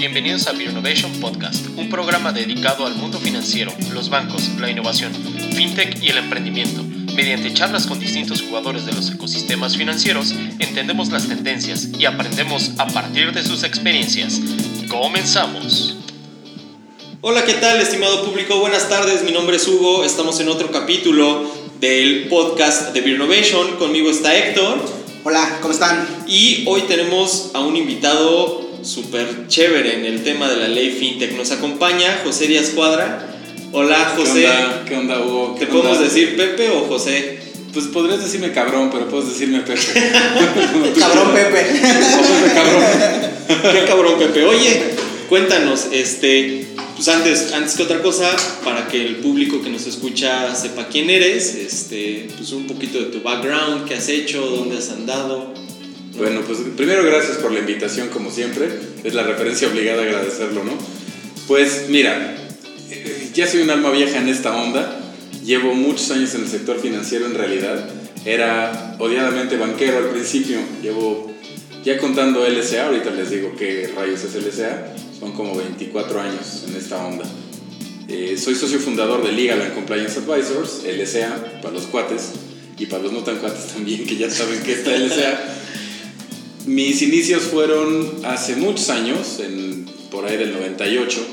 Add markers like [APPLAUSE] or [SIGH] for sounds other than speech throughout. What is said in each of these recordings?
Bienvenidos a Beer Innovation Podcast, un programa dedicado al mundo financiero, los bancos, la innovación, fintech y el emprendimiento. Mediante charlas con distintos jugadores de los ecosistemas financieros, entendemos las tendencias y aprendemos a partir de sus experiencias. Comenzamos. Hola, ¿qué tal, estimado público? Buenas tardes, mi nombre es Hugo. Estamos en otro capítulo del podcast de Beer Innovation. Conmigo está Héctor. Hola, ¿cómo están? Y hoy tenemos a un invitado súper chévere en el tema de la ley fintech. Nos acompaña José Díaz Cuadra. Hola, José. ¿Qué onda, Hugo? ¿Te podemos decir Pepe o José? Pues podrías decirme cabrón, pero puedes decirme Pepe. [LAUGHS] cabrón Pepe. cabrón. Qué cabrón Pepe. Oye, cuéntanos, este, pues antes, antes que otra cosa, para que el público que nos escucha sepa quién eres, este, pues un poquito de tu background, qué has hecho, dónde has andado. Bueno, pues primero gracias por la invitación, como siempre. Es la referencia obligada a agradecerlo, ¿no? Pues mira, eh, ya soy un alma vieja en esta onda. Llevo muchos años en el sector financiero en realidad. Era odiadamente banquero al principio. Llevo ya contando LSA, ahorita les digo qué rayos es LSA. Son como 24 años en esta onda. Eh, soy socio fundador de Legal and Compliance Advisors, LSA, para los cuates y para los no tan cuates [LAUGHS] también, que ya saben que está LSA. Mis inicios fueron hace muchos años, en, por ahí del 98,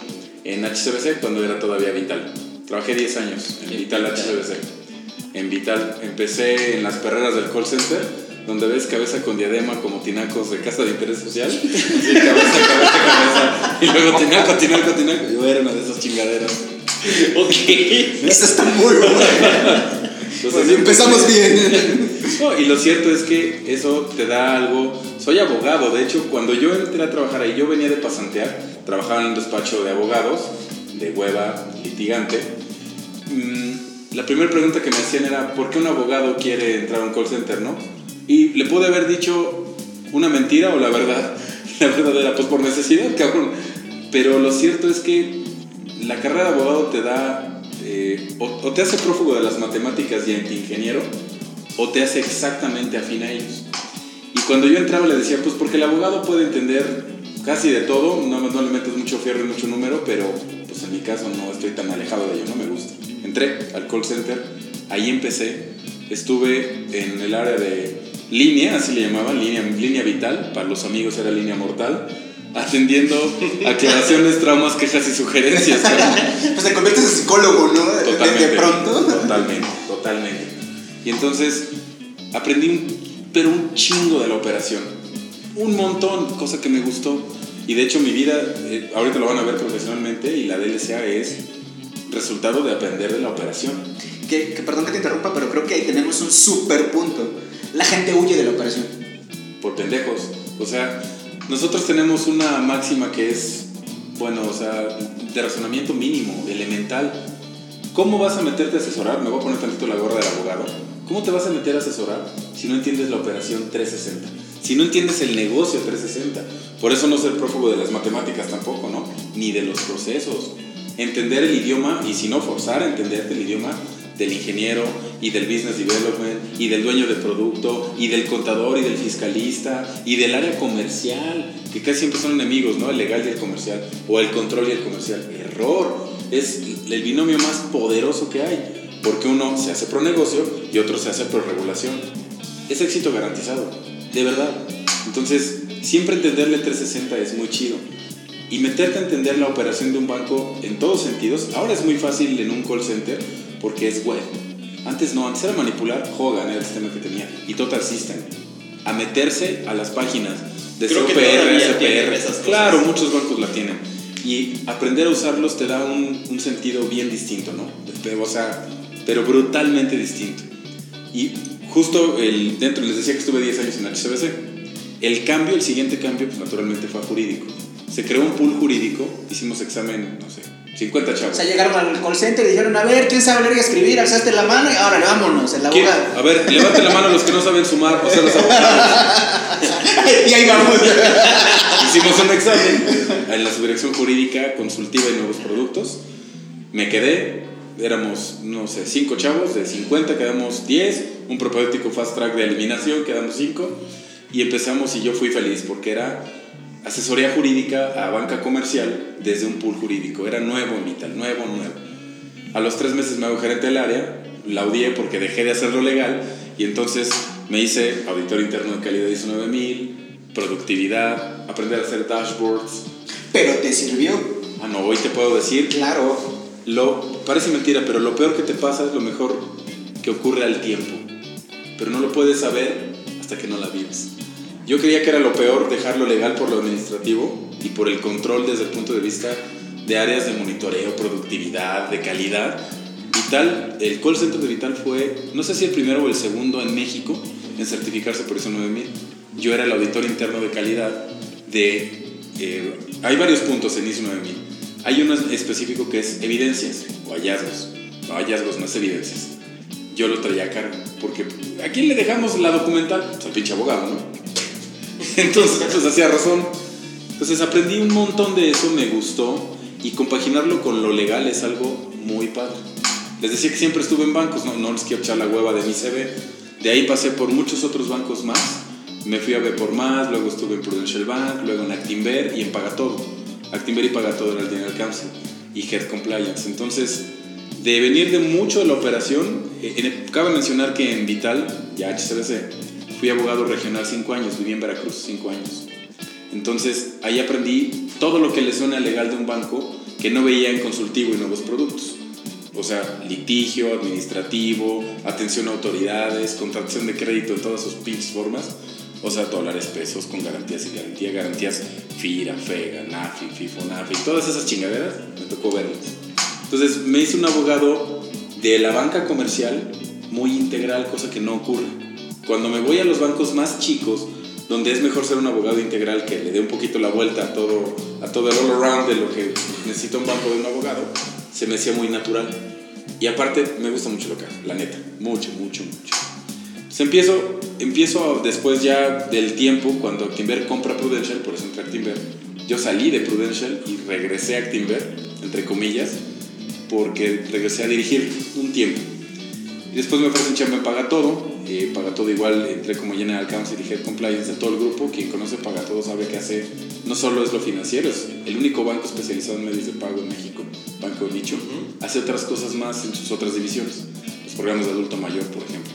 en HCBC, cuando era todavía Vital. Trabajé 10 años en Vital HCBC. En Vital empecé en las perreras del call center, donde ves cabeza con diadema como tinacos de casa de interés social. Sí, cabeza, cabeza, cabeza. Y luego tinaco, tinaco, tinaco. Yo era una de esas chingaderas. Ok. Esta está muy buena. Pues empezamos bien. [LAUGHS] y lo cierto es que eso te da algo. Soy abogado, de hecho, cuando yo entré a trabajar ahí, yo venía de pasantear, trabajaba en un despacho de abogados, de hueva, litigante. Mm, la primera pregunta que me hacían era: ¿por qué un abogado quiere entrar a un call center, no? Y le pude haber dicho una mentira o la verdad. [LAUGHS] La verdad era, pues por necesidad, [LAUGHS] cabrón. Pero lo cierto es que la carrera de abogado te da eh, o, te hace prófugo de las matemáticas y anti-ingeniero, o te hace exactamente afín a ellos. Cuando yo entraba le decía, pues porque el abogado puede entender casi de todo, no, no le metes mucho fierro y mucho número, pero pues en mi caso no estoy tan alejado de ello, no me gusta. Entré al call center, ahí empecé, estuve en el área de línea, así le llamaban, línea, línea vital, para los amigos era línea mortal, atendiendo aclaraciones, traumas, quejas y sugerencias. [LAUGHS] pues te conviertes en psicólogo, ¿no? Totalmente. De pronto. Totalmente, totalmente. Y entonces aprendí, pero un chingo de la operación. Un montón, cosa que me gustó. Y de hecho mi vida, eh, ahorita lo van a ver profesionalmente, y la DLCA es resultado de aprender de la operación. Que, que perdón que te interrumpa, pero creo que ahí tenemos un super punto. La gente huye de la operación. Por pendejos. O sea, nosotros tenemos una máxima que es, bueno, o sea, de razonamiento mínimo, elemental. ¿Cómo vas a meterte a asesorar? Me voy a poner tantito la gorra del abogado. ¿Cómo te vas a meter a asesorar si no entiendes la operación 360? Si no entiendes el negocio 360. Por eso no ser prófugo de las matemáticas tampoco, ¿no? Ni de los procesos. Entender el idioma y si no forzar a entenderte el idioma del ingeniero y del business development y del dueño de producto y del contador y del fiscalista y del área comercial, que casi siempre son enemigos, ¿no? El legal y el comercial, o el control y el comercial. Error. Es el binomio más poderoso que hay, porque uno se hace pro negocio y otro se hace pro regulación. Es éxito garantizado, de verdad. Entonces, siempre entenderle 360 es muy chido. Y meterte a entender la operación de un banco en todos sentidos, ahora es muy fácil en un call center porque es web. Antes no, antes era manipular Hogan, era el sistema que tenía, y Total System. A meterse a las páginas de Creo CPR, SPR. Claro, muchos bancos la tienen. Y aprender a usarlos te da un, un sentido bien distinto, ¿no? O sea, pero brutalmente distinto. Y justo el, dentro, les decía que estuve 10 años en HCBC. El cambio, el siguiente cambio, pues naturalmente fue jurídico. Se creó un pool jurídico, hicimos examen, no sé, 50 chavos. O sea, llegaron al call center y dijeron, a ver, ¿quién sabe leer y escribir? Alzaste la mano y ahora vámonos, el abogado. A ver, levante la mano los que no saben sumar, o sea, los abogados. [LAUGHS] y ahí vamos. Hicimos un examen en la subdirección jurídica consultiva y nuevos productos. Me quedé, éramos, no sé, 5 chavos, de 50 quedamos 10, un propedéutico fast track de eliminación, quedamos 5, y empezamos y yo fui feliz porque era asesoría jurídica a banca comercial desde un pool jurídico. Era nuevo en Vital, nuevo, nuevo. A los tres meses me hago gerente del área, la odié porque dejé de hacerlo legal y entonces me hice auditor interno de calidad ISO 9000, productividad, aprender a hacer dashboards. Pero te sirvió. Ah, no, hoy te puedo decir, Claro. Lo, parece mentira, pero lo peor que te pasa es lo mejor que ocurre al tiempo. Pero no lo puedes saber hasta que no la vives. Yo creía que era lo peor dejarlo legal por lo administrativo y por el control desde el punto de vista de áreas de monitoreo, productividad, de calidad. Vital, el call center de Vital fue, no sé si el primero o el segundo en México en certificarse por ISO 9000. Yo era el auditor interno de calidad de... eh, hay varios puntos en ISO 9000. Hay uno específico que es evidencias o hallazgos. No, hallazgos, no es evidencias. Yo lo traía a cargo. Porque ¿a quién le dejamos la documental? Pues al pinche abogado, ¿no? [LAUGHS] Entonces, pues hacía razón. Entonces aprendí un montón de eso, me gustó. Y compaginarlo con lo legal es algo muy padre. Les decía que siempre estuve en bancos, no, no les quiero echar la hueva de mi CV. De ahí pasé por muchos otros bancos más. Me fui a B por más, luego estuve en Prudential Bank, luego en Actinver y en Pagatodo. Actinver y Pagatodo era el General Counsel y Head Compliance. Entonces, de venir de mucho de la operación, eh, en- cabe mencionar que en Vital, ya HCBC, fui abogado regional 5 años, viví en Veracruz 5 años. Entonces, ahí aprendí todo lo que le suena legal de un banco que no veía en consultivo y nuevos productos. O sea, litigio, administrativo, atención a autoridades, contratación de crédito en todas sus pinches formas. O sea, dólares, pesos, con garantías y garantía, garantías FIRA, FEGA, NAFI, FIFO, NAFI, todas esas chingaderas, me tocó verlas. Entonces, me hice un abogado de la banca comercial muy integral, cosa que no ocurre. Cuando me voy a los bancos más chicos, donde es mejor ser un abogado integral que le dé un poquito la vuelta a todo, a todo el all around de lo que necesita un banco de un abogado, se me hacía muy natural. Y aparte, me gusta mucho lo que hago, la neta, mucho, mucho, mucho. Empiezo, empiezo después ya del tiempo, cuando Actinver compra Prudential, por eso entré a Actinver, yo salí de Prudential y regresé a Actinver, entre comillas, porque regresé a dirigir un tiempo. Y después me ofrecen chamba en Paga Todo. eh, Paga Todo igual entré como General Counsel y Head Compliance de todo el grupo. Quien conoce Paga Todo sabe que hace, no solo es lo financiero, es el único banco especializado en medios de pago en México, Banco Nicho. Hace otras cosas más en sus otras divisiones, los programas de adulto mayor, por ejemplo.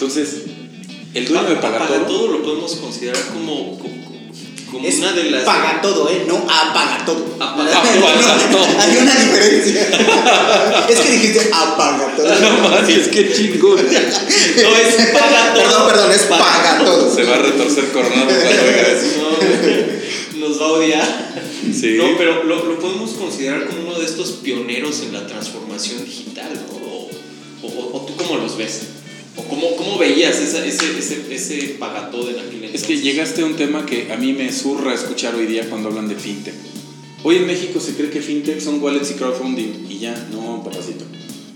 Entonces, el dueño de Paga Paga Todo, todo lo podemos considerar como, como, como Es una de las. paga todo, ¿eh? No apaga todo. Apaga todo. [LAUGHS] Hay una diferencia. es que dijiste apaga todo. [LAUGHS] no mames, qué chingón. [LAUGHS] No es paga todo. Perdón, perdón, es paga todo. Se va a retorcer coronado cuando oiga eso. No, nos va a odiar. Sí. No, pero lo, lo podemos considerar como uno de estos pioneros en la transformación digital, ¿no? O, o- o tú cómo los ves? ¿O cómo, cómo veías esa- ese, ese, ese pagató en aquel entonces? Es que llegaste a un tema que a mí me zurra escuchar hoy día cuando hablan de fintech. Hoy en México se cree que fintech son wallets y crowdfunding y ya, no, papacito.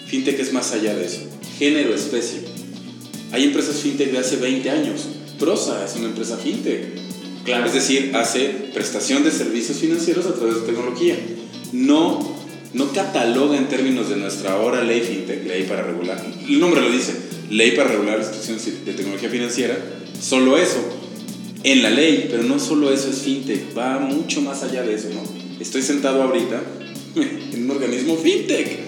Fintech es más allá de eso. Género, especie. Hay empresas fintech de hace 20 años. Prosa es una empresa fintech. Claro. Es decir, hace prestación de servicios financieros a través de tecnología. No, no cataloga en términos de nuestra ahora ley fintech, ley para regular. El nombre lo dice, ley para regular instituciones de tecnología financiera. Solo eso, en la ley, pero no solo eso es fintech, va mucho más allá de eso, ¿no? Estoy sentado ahorita [LAUGHS] en un organismo fintech.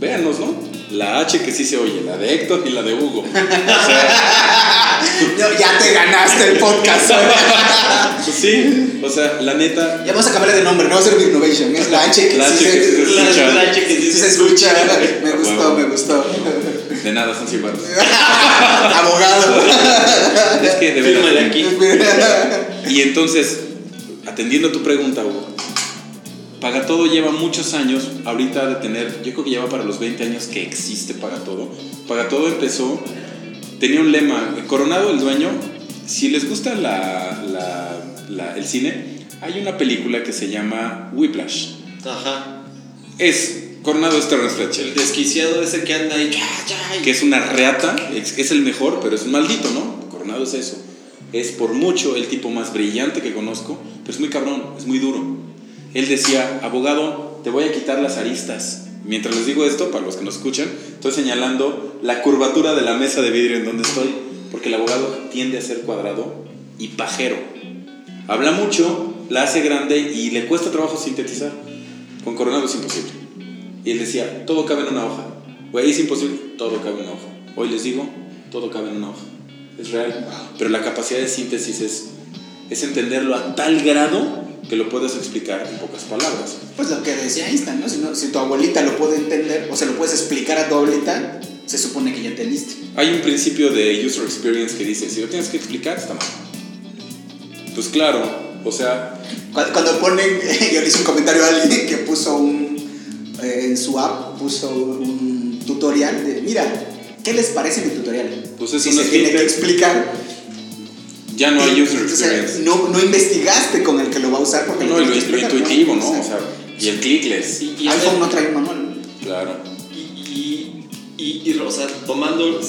Véanos, ¿no? La H que sí se oye, la de Héctor y la de Hugo. O [LAUGHS] sea, No, ya te ganaste el podcast. pues [LAUGHS] sí, o sea, la neta, Ya vamos a cambiarle de nombre, no va a ser Innovation, es la H que La sí H que sí se La, escucha. la H que sí se escucha. [LAUGHS] Me gustó, me gustó. de nada son 100 baros. Abogado. Es que de verdad. Aquí. Y entonces, atendiendo a tu pregunta, Hugo, Paga Todo lleva muchos años, ahorita de tener, yo creo que lleva para los 20 años que existe Paga Todo. Paga Todo empezó, tenía un lema, Coronado el dueño, si les gusta la, la- la- el cine, hay una película que se llama Whiplash. Ajá. Es, Coronado es Terrence El Fletcher, desquiciado ese que anda ahí. que es una reata, es, es el mejor, pero es un maldito, ¿no? Coronado es eso. Es por mucho el tipo más brillante que conozco, pero es muy cabrón, es muy duro. Él decía, abogado, te voy a quitar las aristas. Mientras les digo esto, para los que nos escuchan, estoy señalando la curvatura de la mesa de vidrio en donde estoy, porque el abogado tiende a ser cuadrado y pajero. Habla mucho, la hace grande y le cuesta trabajo sintetizar. Con Coronado es imposible. Y él decía, todo cabe en una hoja. Güey, es imposible, todo cabe en una hoja. Hoy les digo, todo cabe en una hoja. Es real. Pero la capacidad de síntesis es, es entenderlo a tal grado que lo puedes explicar en pocas palabras. Pues lo que decía Einstein, ¿no? Si, no- si tu abuelita lo puede entender o se lo puedes explicar a tu abuelita, se supone que ya entendiste. Hay un principio de user experience que dice, si lo tienes que explicar, está mal. Pues claro, o sea, Cuando, cuando ponen, [LAUGHS] yo le hice un comentario a alguien que puso un, eh, en su app, puso un tutorial de, mira, ¿qué les parece mi tutorial? Pues es si una se tiene que explicar. Ya no hay user O sea, experience. no, no investigaste con el que lo va a usar porque No, lo, lo explicar, intuitivo, ¿no? O O sea, y el clickless. Y, y iPhone no trae un manual. Claro. Y, y, y, y, o sea, tomando,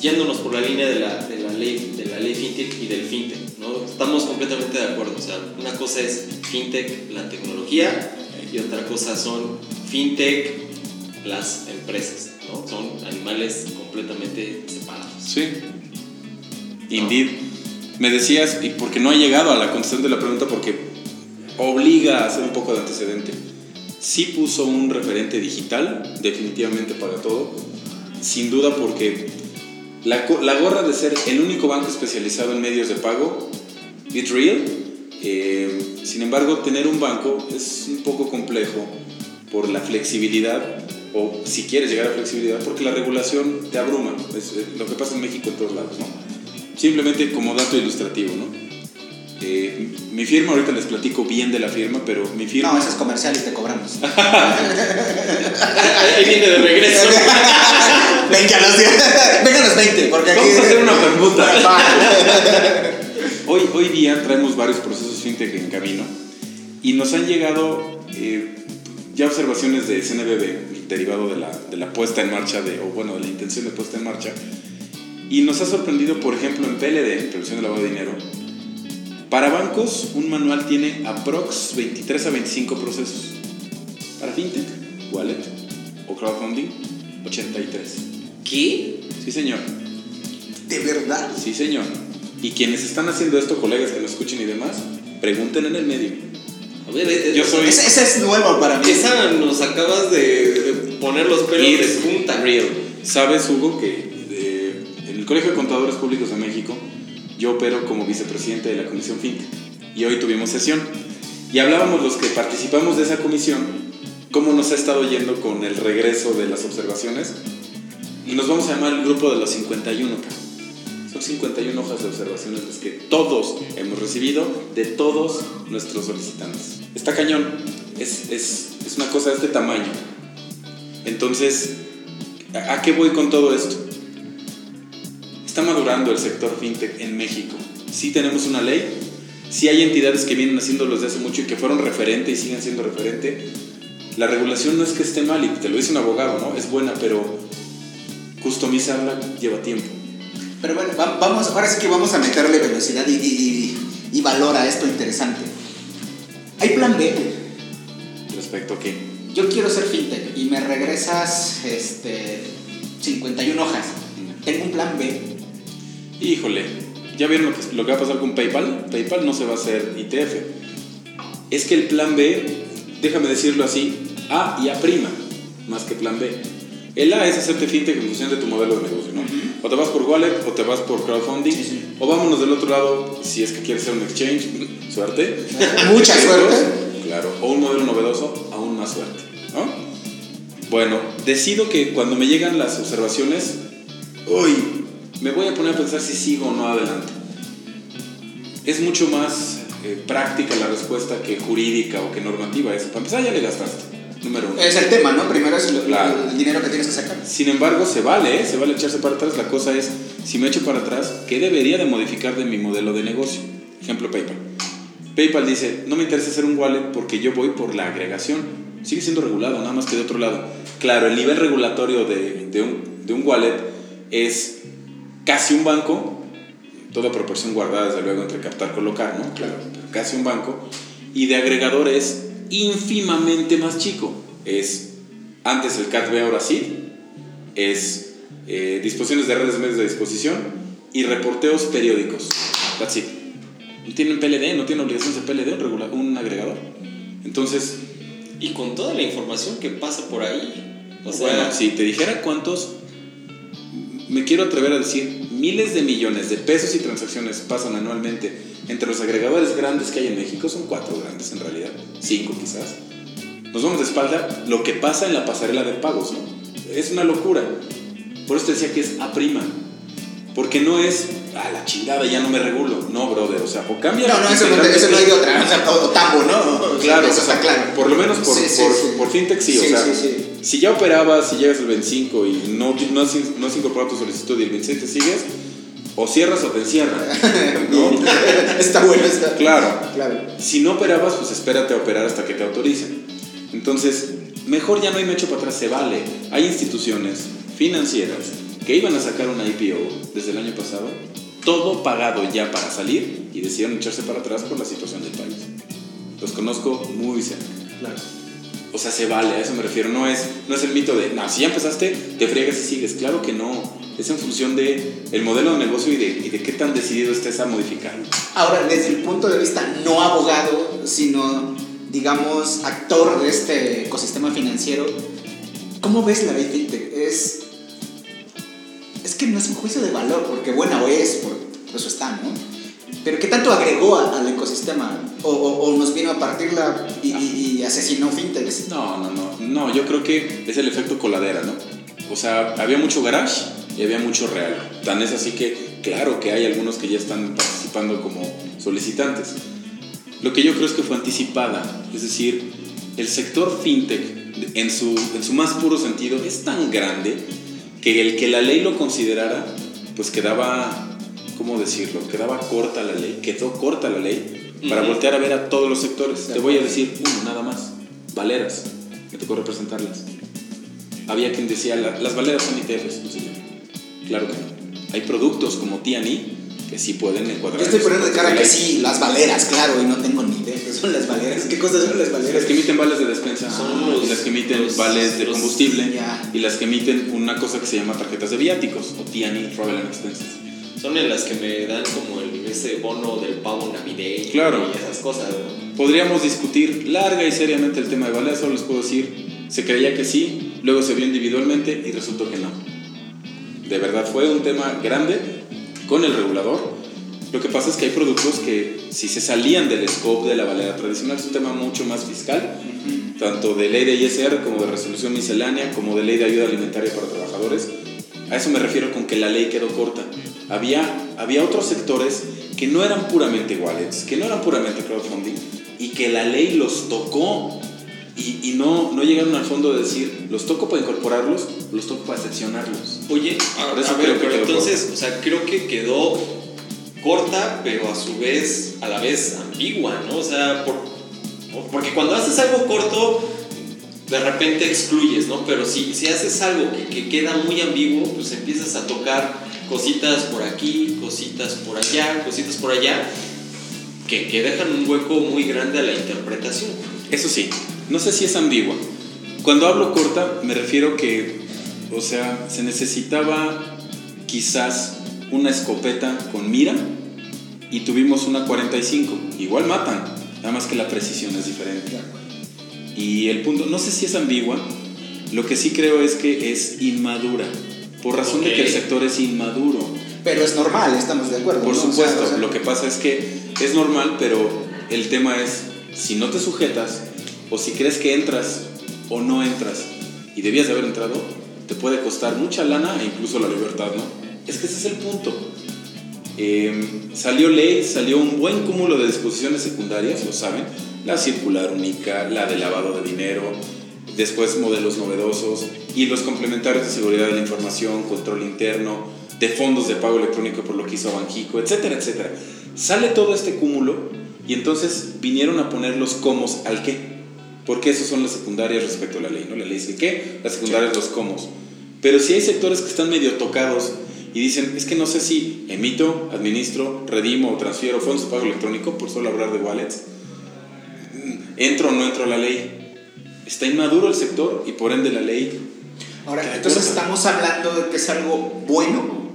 yéndonos por la línea de la, de la ley, de la ley fintech y del fintech, ¿no? Estamos completamente de acuerdo. O sea, una cosa es fintech, la tecnología, y otra cosa son fintech, las empresas, ¿no? Son animales completamente separados. Sí. Indeed. Me decías, y porque no ha llegado a la contestación de la pregunta, porque obliga a hacer un poco de antecedente. Sí puso un referente digital, definitivamente para todo, sin duda porque la, la gorra de ser el único banco especializado en medios de pago, it's real. Eh, sin embargo, tener un banco es un poco complejo por la flexibilidad, o si quieres llegar a flexibilidad, porque la regulación te abruma. Es eh, lo que pasa en México en todos lados, ¿no? Simplemente como dato ilustrativo, ¿no? Eh, mi firma, ahorita les platico bien de la firma, pero mi firma... No, ese es comercial y te cobramos. [LAUGHS] Ahí viene de regreso. Venga los 10. Venga los 20, porque aquí. Vamos a hacer una permuta. [LAUGHS] Hoy, hoy día traemos varios procesos fintech en camino y nos han llegado eh, ya observaciones de CNBB derivado de la, de la puesta en marcha, de, o bueno, de la intención de puesta en marcha. Y nos ha sorprendido, por ejemplo, en PLD, Prevención de Lavado de Dinero, para bancos un manual tiene aprox 23 a 25 procesos. Para fintech, wallet o crowdfunding, 83. ¿Qué? Sí, señor. De verdad. Sí, señor. Y quienes están haciendo esto, colegas que nos escuchen y demás, pregunten en el medio. A ver, eh, Yo soy- Ese, ese es nuevo para mí. Esa nos acabas de, de poner los pelos de punta. real. Sabes, Hugo, que Colegio de Contadores Públicos de México yo opero como vicepresidente de la Comisión FinTech. Y hoy tuvimos sesión. Y hablábamos los que participamos de esa comisión, cómo nos ha estado yendo con el regreso de las observaciones. Y nos vamos a llamar el grupo de los 51. ca. Son 51 hojas de observaciones las que todos hemos recibido de todos nuestros solicitantes. Está cañón. Es, es, es una cosa de este tamaño. Entonces, ¿a a qué voy con todo esto? Está madurando el sector fintech en México. Sí tenemos una ley, sí hay entidades que vienen haciéndolo desde hace mucho y que fueron referente y siguen siendo referente. La regulación no es que esté mal, y te lo dice un abogado, ¿no? Es buena, pero customizarla lleva tiempo. Pero bueno, va- vamos, ahora sí que vamos a meterle velocidad y, y- y- y valor a esto interesante. Hay plan B. Respecto a qué. Yo quiero ser fintech y me regresas este, 51 hojas. Tengo un plan B. Híjole, ¿ya vieron lo que, lo que va a pasar con PayPal? PayPal no se va a hacer ITF. Es que el plan B, déjame decirlo así, A y A prima, más que plan B. El A es hacerte fintech en función de tu modelo de negocio, ¿no? O te vas por wallet, o te vas por crowdfunding, Sí, sí. o vámonos del otro lado, si es que quieres hacer un exchange, [LAUGHS] suerte. Mucha suerte. Claro, o un modelo novedoso, aún más suerte, ¿no? Bueno, decido que cuando me llegan las observaciones, uy, me voy a poner a pensar si sigo o no adelante. Es mucho más eh, práctica la respuesta que jurídica o que normativa. Es, para empezar ya le gastaste, número uno. Es el tema, ¿no? Primero es lo- Claro. el dinero que tienes que sacar. Sin embargo, se vale, ¿eh? se vale echarse para atrás. La cosa es, si me echo para atrás, ¿qué debería de modificar de mi modelo de negocio? Ejemplo, PayPal. PayPal dice, no me interesa hacer un wallet porque yo voy por la agregación. Sigue siendo regulado, nada más que de otro lado. Claro, el nivel regulatorio de, de un, de un wallet es casi un banco, toda proporción guardada desde luego entre captar colocar, ¿no? Claro, pero casi un banco. Y de agregador es ínfimamente más chico. Es antes el CATB, ahora sí. Es eh, disposiciones de redes medios de disposición y reporteos periódicos. That's it. no tienen PLD, no tienen obligaciones de PLD, un, un agregador. Entonces, Y con toda la información que pasa por ahí. O sea, bueno, si te dijera cuántos, me quiero atrever a decir, miles de millones de pesos y transacciones pasan anualmente entre los agregadores grandes que hay en México, son cuatro grandes en realidad, cinco quizás. Nos vamos de espalda lo que pasa en la pasarela de pagos, ¿no? Es una locura. Por eso te decía que es A prima. Porque no es, a la chingada, ya no me regulo. No, brother, o sea, o cambia No, no, eso no, eso no hay de otra. O sea, todo tambo, ¿no? Claro, eso o sea, está claro. por lo menos por, Sí, sí, por, sí. por fintech sí, o sea, sí, sí. si ya operabas, si llegas al 25 y no, no, has, no has incorporado tu solicitud y el 26 te sigues, o cierras o te encierran, ¿no? [LAUGHS] está bueno, está. [LAUGHS] Claro. Claro. Si no operabas, pues espérate a operar hasta que te autoricen. Entonces, mejor ya no hay mecho para atrás, se vale. Hay instituciones financieras que iban a sacar una IPO desde el año pasado, todo pagado ya para salir y decidieron echarse para atrás por la situación del país. Los conozco muy cerca. Claro. O sea, se vale, a eso me refiero. No es, no es el mito de, no, si ya empezaste, te friegas y sigues. Claro que no. Es en función de el modelo de negocio y de, y de qué tan decidido estés a modificarlo. Ahora, desde el punto de vista no abogado, sino, digamos, actor de este ecosistema financiero, ¿cómo ves la ley fintech? Es, es que no es un juicio de valor, porque buena o es, por, por eso está, ¿no? Pero ¿qué tanto agregó a- al ecosistema? O, o- o nos vino a partirla y, y- y asesinó fintechs? No, no, no. No, yo creo que es el efecto coladera, ¿no? O sea, había mucho garage y había mucho real. Tan es así que, claro que hay algunos que ya están participando como solicitantes. Lo que yo creo es que fue anticipada. Es decir, el sector fintech, en su, en su más puro sentido, es tan grande que el que la ley lo considerara, pues quedaba, ¿cómo decirlo? Quedaba corta la ley, quedó corta la ley para Ujú. voltear a ver a todos los sectores. Te voy a decir uno nada más, Valeras, me tocó representarlas. Había quien decía, "La- las Valeras son ITFs, no sé yo. Claro que no. Hay productos como T&E que sí pueden encuadrar. Yo estoy en poniendo de cara que sí, las valeras, claro, y no tengo ni idea qué son las valeras. ¿Qué cosas son las valeras? Las que emiten vales de despensa, Son los- y las que emiten los- vales de los- combustible, y las que emiten una cosa que se llama tarjetas de viáticos, o T&E, Travel and Expenses. son en las que me dan como el, ese bono del pavo navideño Claro. y esas cosas, ¿no? Podríamos discutir larga y seriamente el tema de vales, solo les puedo decir, se creía que sí, luego se vio individualmente y resultó que no. De verdad fue un tema grande con el regulador. Lo que pasa es que hay productos que si se salían del scope de la valera tradicional es un tema mucho más fiscal, tanto de ley de ISR como de resolución miscelánea, como de ley de ayuda alimentaria para trabajadores. A eso me refiero con que la ley quedó corta. Había, había otros sectores que no eran puramente wallets, que no eran puramente crowdfunding y que la ley los tocó y, y no, no llegaron al fondo de decir, los toco para incorporarlos, los toco para seccionarlos. Oye, Por a, eso a ver, creo que pero quedó entonces, o sea, creo que quedó corta, pero a su vez, a la vez ambigua, ¿no? O sea, por- por- porque cuando haces algo corto, de repente excluyes, ¿no? Pero si, si haces algo que, que queda muy ambiguo, pues empiezas a tocar cositas por aquí, cositas por allá, cositas por allá, que, que dejan un hueco muy grande a la interpretación. Eso sí, no sé si es ambigua. Cuando hablo corta, me refiero que, o sea, se necesitaba quizás una escopeta con mira y tuvimos una 45. Igual matan, nada más que la precisión es diferente. Y el punto, no sé si es ambigua, lo que sí creo es que es inmadura, por razón de que el sector es inmaduro. Pero es normal, estamos de acuerdo. Por ¿no? O sea, supuesto, o sea, lo que pasa es que es normal, pero el tema es si no te sujetas o si crees que entras o no entras y debías de haber entrado, te puede costar mucha lana e incluso la libertad, ¿no? Es que ese es el punto. Eh, salió ley, salió un buen cúmulo de disposiciones secundarias, lo saben, la circular única, la de lavado de dinero, después modelos novedosos y los complementarios de seguridad de la información, control interno, de fondos de pago electrónico por lo que hizo Banjico, etcétera, etcétera. Sale todo este cúmulo y entonces vinieron a poner los comos al qué. Porque esos son las secundarias respecto a la ley, ¿no? La ley dice qué, las secundarias los comos. Pero si hay sectores que están medio tocados y dicen, es que no sé si emito, administro, redimo o transfiero fondos de pago electrónico, por solo hablar de wallets, entro o no entro a la ley. Está inmaduro el sector y por ende la ley. Ahora, entonces corta. estamos hablando de que es algo bueno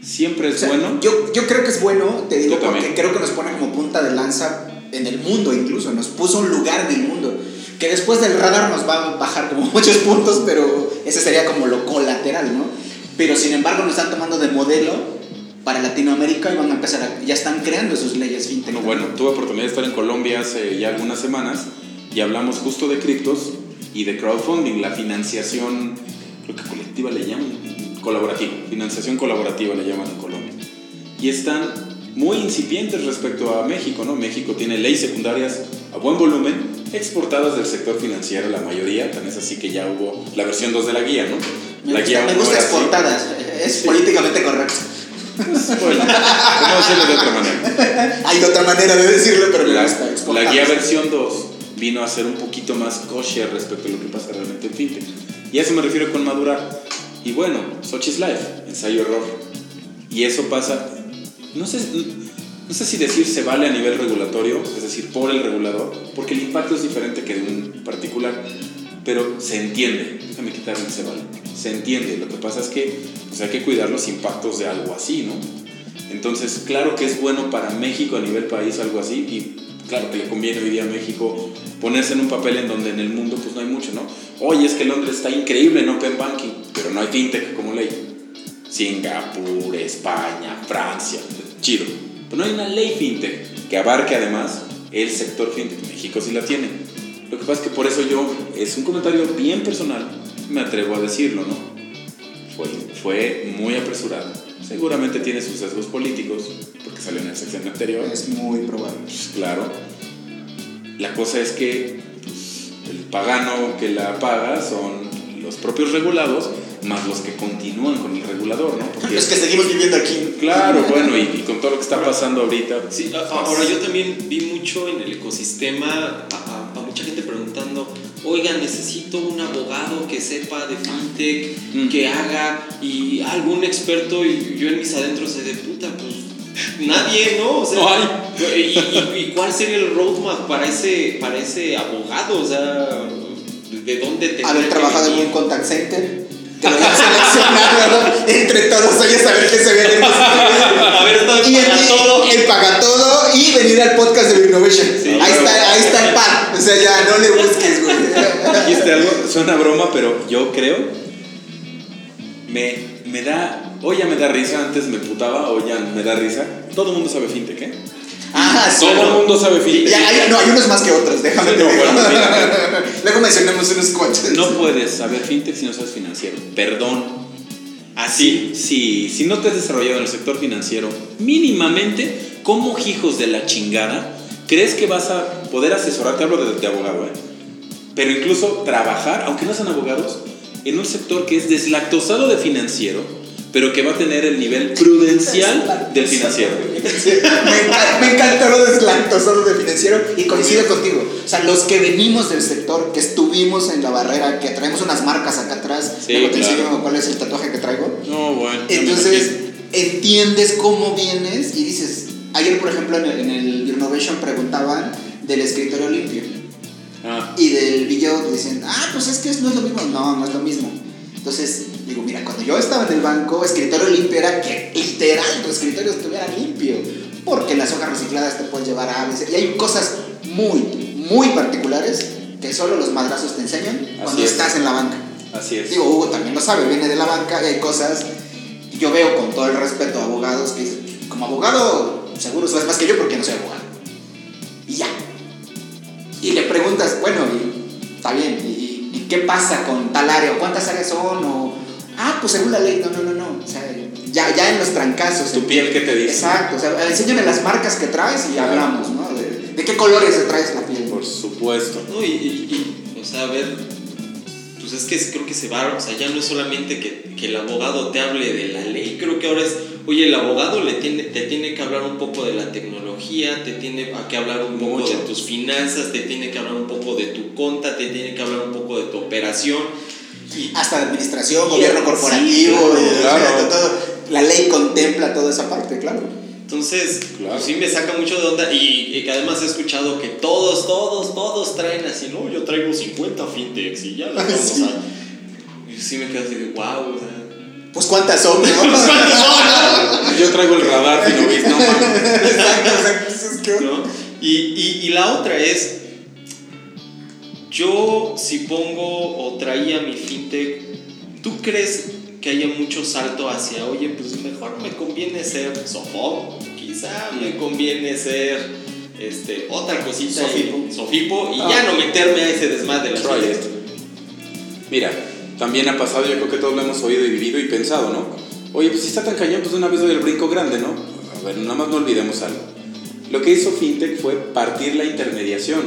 siempre es O sea, bueno. Yo, yo creo que es bueno, te digo, porque creo que nos pone como punta de lanza en el mundo incluso, nos puso un lugar en el mundo. Que después del radar nos va a bajar como [LAUGHS] muchos puntos, pero ese sería como lo colateral, ¿no? Pero sin embargo nos están tomando de modelo para Latinoamérica y van a empezar a, ya están creando sus leyes fintech. Bueno, tuve oportunidad de estar en Colombia hace ya algunas semanas y hablamos justo de criptos y de crowdfunding, la financiación, creo que colectiva le llaman, colaborativa, financiación colaborativa le llaman en Colombia. Y están muy incipientes respecto a México, ¿no? México tiene leyes secundarias a buen volumen, exportadas del sector financiero, la mayoría, tan es así que ya hubo la versión 2 de la guía, ¿no? Me La gusta, me uno gusta era así. exportadas, es Sí. políticamente correcto. Pues, bueno, ¿cómo decirlo de otra manera? Hay otra manera de decirlo, pero me La, gusta. la guía versión 2 vino a ser un poquito más kosher respecto a lo que pasa realmente en fintech. Y a eso me refiero con madurar. Y bueno, such is life, ensayo-error. Y eso pasa, no sé, no sé si decir se vale a nivel regulatorio, es decir, por el regulador, porque el impacto es diferente que de un particular, pero se entiende. Déjame quitar el se vale. Se entiende. Lo que pasa es que pues, hay que cuidar los impactos de algo así, ¿no? Entonces, claro que es bueno para México a nivel país algo así y claro que le conviene hoy día a México ponerse en un papel en donde en el mundo pues no hay mucho, ¿no? Oye, es que Londres está increíble en Open Banking, pero no hay fintech como ley. Singapur, España, Francia, chido. Pero no hay una ley fintech que abarque además el sector fintech. México sí la tiene. Lo que pasa es que por eso yo, es un comentario bien personal, me atrevo a decirlo, ¿no? Fue, fue muy apresurado. Seguramente tiene sus sesgos políticos, porque salió en la sección anterior. Es muy probable. Pues, claro. La cosa es que pues, el pagano que la paga son los propios regulados, más los que continúan con el regulador, ¿no? Porque, Los que seguimos viviendo aquí. claro, bueno, y, y con todo lo que está pasando ahorita. Sí, a- pues, ahora yo también vi mucho en el ecosistema a, a- a mucha gente preguntando, oiga, necesito un abogado que sepa de fintech, Mm. que haga, y algún experto, y yo en mis adentros de puta, pues nadie, ¿no? O sea, No hay. ¿y, y- y cuál sería el roadmap para ese, para ese abogado? O sea, ¿de dónde te Haber trabajado en un contact center. Que lo habían seleccionado entre todos ellos a ver qué se ve Haber [LAUGHS] estado y el, todo. el paga todo y venir al podcast de Innovation. Sí, ahí, está, ahí está el pan. O sea, ya no le busques, güey. Dijiste algo, suena broma, pero yo creo. Me, me da. Hoy ya me da risa, antes me putaba, hoy ya me da risa. Todo el mundo sabe fintech, ¿eh? Ah, sí. Todo el mundo sabe fintech. Ya, no, hay unos más que otros, déjame Sí, te no, digo. bueno, mira. [LAUGHS] Luego mencionamos unos cuantos. No puedes saber fintech si no sabes financiero. Perdón. Así, sí, si no te has desarrollado en el sector financiero, mínimamente, como hijos de la chingada, crees que vas a poder asesorar, te hablo de, de abogado, ¿eh? pero incluso trabajar, aunque no sean abogados, en un sector que es deslactosado de financiero, pero que va a tener el nivel prudencial del financiero. Sí, me, me encantó lo deslactosado de financiero y coincido contigo. O sea, los que venimos del sector, que estuvimos en la barrera, que traemos unas marcas acá atrás, Sí, luego te claro. enseño cuál es el tatuaje que traigo. No, bueno. Entonces, entiendes cómo vienes y dices, ayer por ejemplo en el, en el Innovation preguntaban del escritorio limpio Ah, y del video dicen, ah, pues es que no es lo mismo. No, no es lo mismo. Entonces, digo, mira, cuando yo estaba en el banco, escritorio limpio era que literal tu escritorio estuviera limpio. Porque las hojas recicladas te pueden llevar a veces. Y hay cosas muy, muy particulares que solo los madrazos te enseñan cuando es. estás en la banca. así es. Digo, Hugo también lo sabe, viene de la banca y hay cosas. Yo veo con todo el respeto a abogados que dicen, como abogado, seguro sabes más que yo porque no soy abogado. Y ya. Y le preguntas, bueno, y, está bien, y, y qué pasa con tal área? ¿O ¿Cuántas áreas son? O, pues según la ley, no, no, no, no. O sea, ya, ya en los trancazos. Tu piel, ¿qué te dice? Exacto, o sea, enséñame las marcas que traes y hablamos, ¿no? De, de qué colores traes la piel. Por supuesto. No, y, y- y, o sea, a ver, pues es que es- creo que se va, o sea, ya no es solamente que, que el abogado te hable de la ley, creo que ahora es, oye, el abogado le tiene, te tiene que hablar un poco de la tecnología, te tiene que hablar un poco Mucho. de tus finanzas, te tiene que hablar un poco de tu conta, te tiene que hablar un poco de tu operación. Hasta de administración, Y- gobierno sí, corporativo, claro, y- claro. todo. La ley contempla toda esa parte, claro. Entonces, Claro. pues sí me saca mucho de onda y, y que además he escuchado que todos, todos, todos traen así, no, yo traigo 50 fintechs y ya las [LAUGHS] vamos Sí. a... Y sí me quedo así de, wow, o sea, Pues cuántas son, ¿no? [LAUGHS] [LAUGHS] Yo traigo el radar, si no ves, no. Exacto, exacto. Es que- ¿no? Y, y- y la otra es, yo si pongo o traía mi fintech, ¿tú crees que haya mucho salto hacia, oye, pues mejor me conviene ser Sofop, quizá me conviene ser este, otra cosita, Sofipo. y, Sofipo, y Ah. ya no meterme a ese desmadre de. Mira, también ha pasado, yo creo que todos lo hemos oído y vivido y pensado, ¿no? Oye, pues si está tan cañón, pues una vez doy el brinco grande, ¿no? A ver, nada más no olvidemos algo. Lo que hizo FinTech fue partir la intermediación.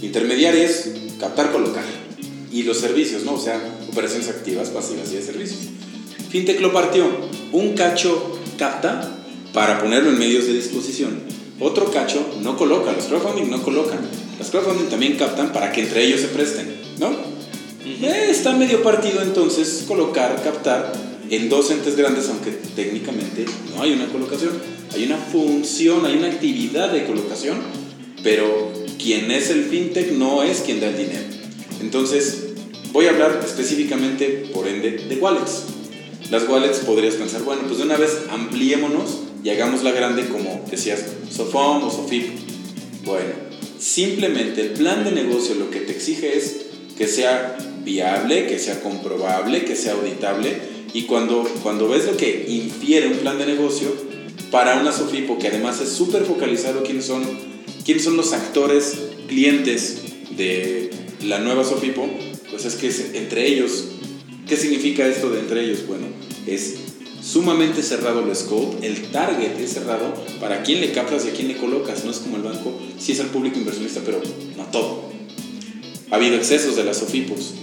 Intermediar es captar, colocar. Y los servicios, ¿no? O sea, operaciones activas, pasivas y de servicios. FinTech lo partió. Un cacho capta para ponerlo en medios de disposición. Otro cacho no coloca. Los crowdfunding no colocan. Los crowdfunding también captan para que entre ellos se presten, ¿no? Eh, está medio partido entonces colocar, captar en dos entes grandes, aunque técnicamente no hay una colocación. Hay una función, hay una actividad de colocación, pero quien es el fintech no es quien da el dinero. Entonces, voy a hablar específicamente, por ende, de wallets. Las wallets podrías pensar, bueno, pues de una vez ampliémonos y hagámosla grande como decías, Sofom o Sofip. Bueno, simplemente el plan de negocio lo que te exige es que sea viable, que sea comprobable, que sea auditable y cuando, cuando ves lo que infiere un plan de negocio para una Sofipo que además es súper focalizado quiénes son, quiénes son los actores clientes de la nueva Sofipo, pues es que es entre ellos, ¿qué significa esto de entre ellos? Bueno, es sumamente cerrado el scope, el target es cerrado para quién le captas y a quién le colocas, no es como el banco, sí es al público inversionista, pero no todo. Ha habido excesos de las SOFIPOS,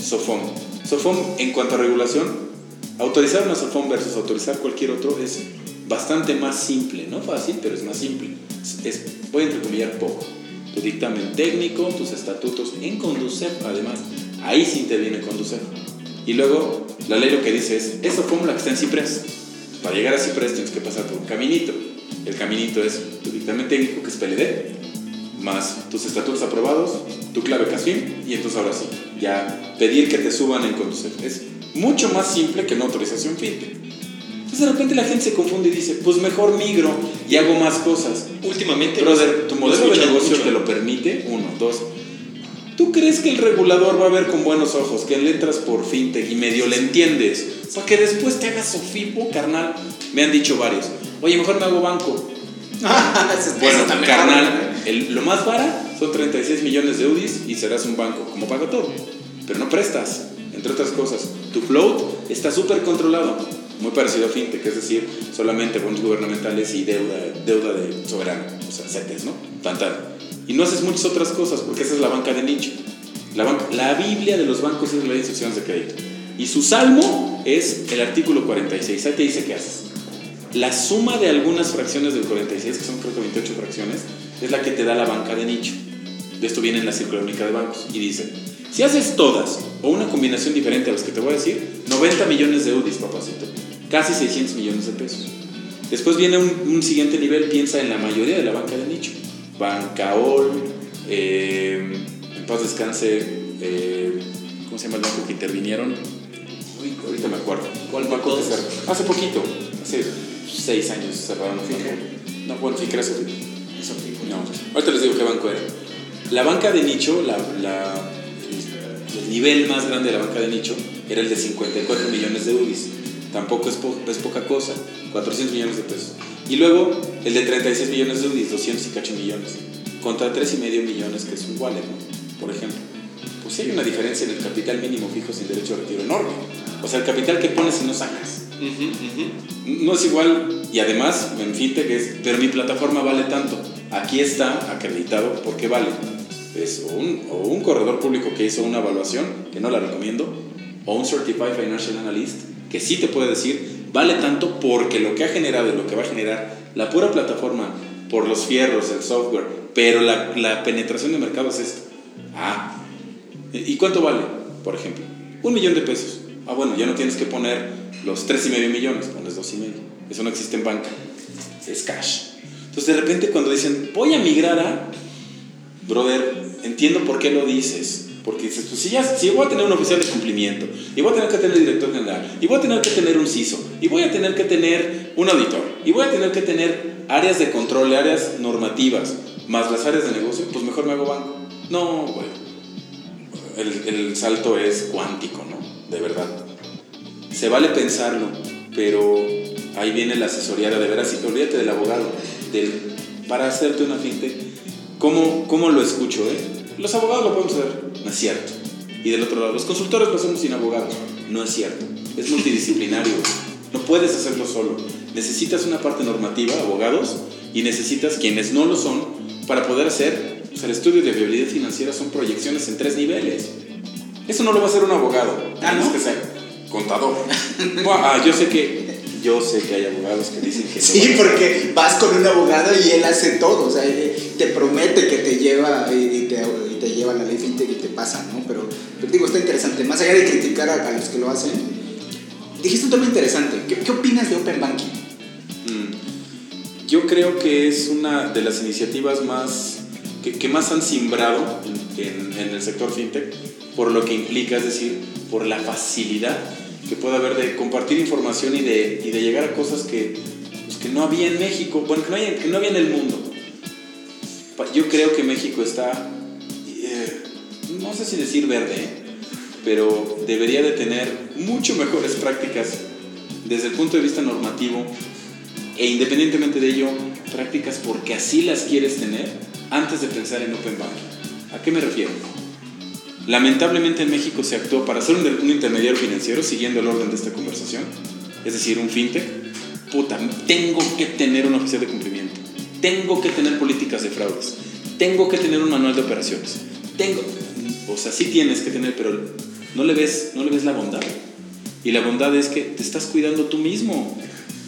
SOFOM. SOFOM, en cuanto a regulación, autorizar una SOFOM versus autorizar cualquier otro es bastante más simple, no fácil, pero es más simple. Es, voy a entrecomillar poco. Tu dictamen técnico, tus estatutos en Conducef, además, ahí sí te viene Conducef. Y luego, la ley lo que dice es, es SOFOM la que está en Ciprés. Para llegar a Ciprés tienes que pasar por un caminito. El caminito es tu dictamen técnico, que es PLD, más tus estatutos aprobados, tu clave CASFIM, y entonces ahora sí, ya pedir que te suban en Conducef. Es mucho más simple que una autorización fintech. Entonces de repente la gente se confunde y dice, pues mejor migro y hago más cosas. Últimamente, Brother, tu modelo de negocio te lo permite, uno, dos. ¿Tú crees que el regulador va a ver con buenos ojos que le entras por fintech y medio le entiendes? Para que después te hagas sofipo, carnal. Me han dicho varios. Oye, mejor me hago banco. [LAUGHS] Bueno, carnal, el- lo más vara son 36 millones de UDIs y serás un banco, como paga todo. Pero no prestas, entre otras cosas. Tu float está súper controlado, muy parecido a fintech, es decir, solamente bonos gubernamentales y deuda, deuda de soberana, o sea, CETES, ¿no? Tan. Y no haces muchas otras cosas porque esa es la banca de nicho. La, banca- la Biblia de los bancos es la instituciones de crédito. Y su salmo es el artículo 46. Ahí te dice qué haces. La suma de algunas fracciones del 46, que son creo que 28 fracciones, es la que te da la banca de nicho. De esto viene en la circular única de bancos. Y dice, si haces todas o una combinación diferente a las que te voy a decir, 90 millones de UDIs, papacito. Casi 600 millones de pesos. Después viene un, un siguiente nivel, piensa en la mayoría de la banca de nicho. Bancaol, eh, en paz descanse, eh, ¿cómo se llama el banco que intervinieron? Uy, ahorita me acuerdo. ¿Cuál banco? Hace poquito, hace seis años cerraron un banco. No, bueno, sí, creo que no, ahorita les digo qué banco era. La banca de nicho, la, la- el, el nivel más grande de la banca de nicho era el de 54 millones de UDIs. Tampoco es, po- es poca cosa, 400 millones de pesos. Y luego el de 36 millones de UDIs, 200 y cacho millones. Contra 3,5 millones que es un wallet, ¿no? por ejemplo. Pues sí hay una diferencia en el capital mínimo fijo sin derecho a retiro enorme. O sea, el capital que pones y no sacas. No es igual, y además en fintech es, pero mi plataforma vale tanto. Aquí está acreditado porque vale. Es un, o un corredor público que hizo una evaluación, que no la recomiendo, o un Certified Financial Analyst, que sí te puede decir, vale tanto porque lo que ha generado y lo que va a generar la pura plataforma por los fierros, el software, pero la, la penetración de mercado es esto. Ah, ¿y cuánto vale? Por ejemplo, un millón de pesos. Ah, bueno, ya no tienes que poner los tres y medio millones, pones dos y medio. Eso no existe en banca. Es cash. Entonces, de repente, cuando dicen, voy a migrar a. Brother, entiendo por qué lo dices. Porque dices, pues si, ya, si voy a tener un oficial de cumplimiento, y voy a tener que tener el director general, y voy a tener que tener un CISO, y voy a tener que tener un auditor, y voy a tener que tener áreas de control, áreas normativas, más las áreas de negocio, pues mejor me hago banco. No, güey. El, el salto es cuántico, ¿no? De verdad. Se vale pensarlo, pero ahí viene la asesoría de veras, y olvídate del abogado, del, para hacerte una fintech, ¿cómo, ¿cómo lo escucho? Eh? Los abogados lo podemos hacer, no es cierto. Y del otro lado, los consultores lo hacemos sin abogados, no es cierto. Es multidisciplinario, [LAUGHS] no puedes hacerlo solo. Necesitas una parte normativa, abogados, y necesitas quienes no lo son para poder hacer, o sea, el estudio de viabilidad financiera son proyecciones en tres niveles. Eso no lo va a hacer un abogado, Ah, ¿no? Es que sea contador. [LAUGHS] ah, yo sé que yo sé que hay abogados que dicen que Sí, no. porque vas con un abogado y él hace todo, o sea, eh, te promete que te lleva y y te, y te lleva la ley fintech y te pasa, ¿no? Pero, pero digo, está interesante, más allá de criticar a, a los que lo hacen, dijiste un tema interesante, ¿qué, qué opinas de Open Banking? Mm. Yo creo que es una de las iniciativas más que, que más han simbrado en, en- en el sector fintech por lo que implica, es decir, por la facilidad que puede haber de compartir información y de, y de llegar a cosas que, pues, que no había en México, bueno, que no, hay- que no había en el mundo. Yo creo que México está, eh, no sé si decir verde, pero debería de tener mucho mejores prácticas desde el punto de vista normativo e independientemente de ello, prácticas porque así las quieres tener antes de pensar en Open Banking. ¿A qué me refiero? Lamentablemente en México se actuó para ser un, un intermediario financiero, siguiendo el orden de esta conversación, es decir, un fintech. Puta, tengo que tener un oficial de cumplimiento, tengo que tener políticas de fraudes, tengo que tener un manual de operaciones, tengo, o sea, sí tienes que tener, pero no le ves, no le ves la bondad. Y la bondad es que te estás cuidando tú mismo.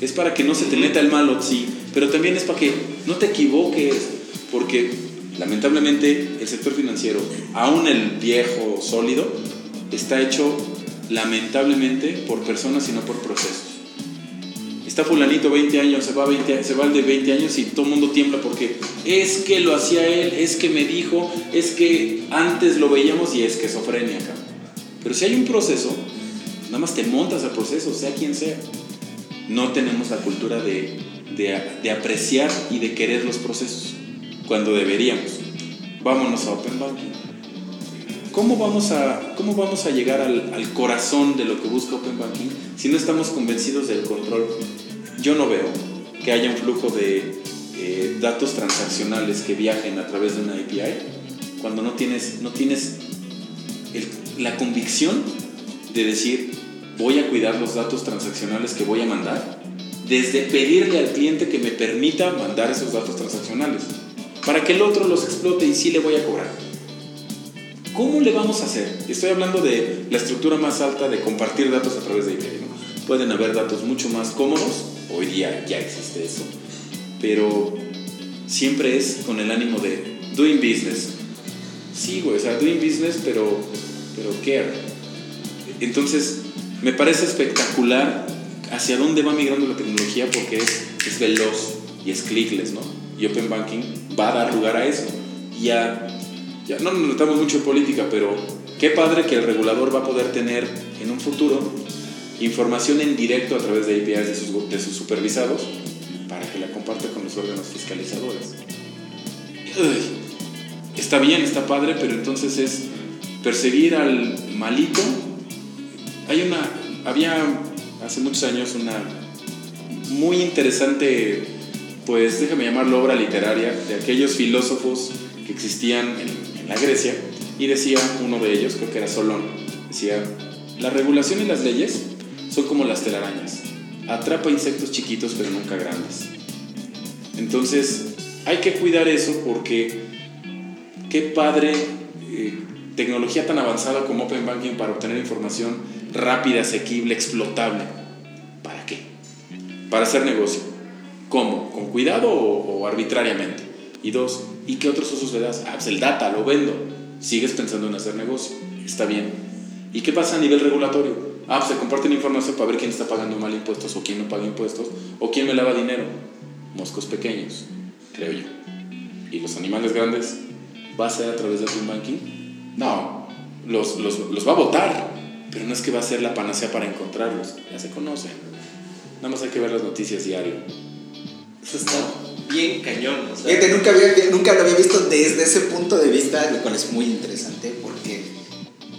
Es para que no se te meta el malo, sí, pero también es para que no te equivoques, porque lamentablemente el sector financiero, aún el viejo sólido, está hecho lamentablemente por personas y no por procesos. Está fulanito 20 años, se va, 20, se va el de 20 años y todo el mundo tiembla porque es que lo hacía él, es que me dijo, es que antes lo veíamos y es esquizofrenia acá. Pero si hay un proceso, nada más te montas al proceso, sea quien sea. No tenemos la cultura de, de, de apreciar y de querer los procesos, cuando deberíamos. Vámonos a Open Banking. ¿Cómo vamos a, cómo vamos a llegar al, corazón de lo que busca Open Banking si no estamos convencidos del control? Yo no veo que haya un flujo de eh, datos transaccionales que viajen a través de una API cuando no tienes, no tienes la convicción de decir voy a cuidar los datos transaccionales que voy a mandar desde pedirle al cliente que me permita mandar esos datos transaccionales para que el otro los explote y sí le voy a cobrar. ¿Cómo le vamos a hacer? Estoy hablando de la estructura más alta de compartir datos a través de. ¿no? Pueden haber datos mucho más cómodos, hoy día ya existe eso, pero siempre es con el ánimo de doing business. Sí, güey, o sea, doing business, pero, pero care. Entonces, me parece espectacular hacia dónde va migrando la tecnología porque es, es veloz y es clickless, ¿no? Y Open Banking va a dar lugar a eso. Ya, ya no nos notamos mucho en política, pero qué padre que el regulador va a poder tener en un futuro información en directo a través de APIs de sus, de sus supervisados para que la comparta con los órganos fiscalizadores. Está bien, está padre, pero entonces es perseguir al malito. Hay una, había hace muchos años una muy interesante, pues déjame llamarlo obra literaria, de aquellos filósofos que existían en, la Grecia, y decía uno de ellos, creo que era Solón, decía, la regulación y las leyes son como las telarañas, atrapa insectos chiquitos pero nunca grandes. Entonces, hay que cuidar eso porque qué padre eh, tecnología tan avanzada como Open Banking para obtener información rápida, asequible, explotable. ¿Para qué? Para hacer negocio. ¿Cómo? ¿Con cuidado o, o arbitrariamente? Y dos, ¿y qué otros usos le das? Ah, pues el data, lo vendo. Sigues pensando en hacer negocio. Está bien. ¿Y qué pasa a nivel regulatorio? Ah, pues se comparten información para ver quién está pagando mal impuestos o quién no paga impuestos o quién me lava dinero. Moscos pequeños, creo yo. ¿Y los animales grandes? ¿Va a ser a través de Open Banking? No, los, los, los va a votar, pero no es que va a ser la panacea para encontrarlos, ya se conocen. Nada más hay que ver las noticias diario. Eso está bien cañón. O sea, Fíjate, nunca, había, nunca lo había visto desde ese punto de vista, lo cual es muy interesante porque,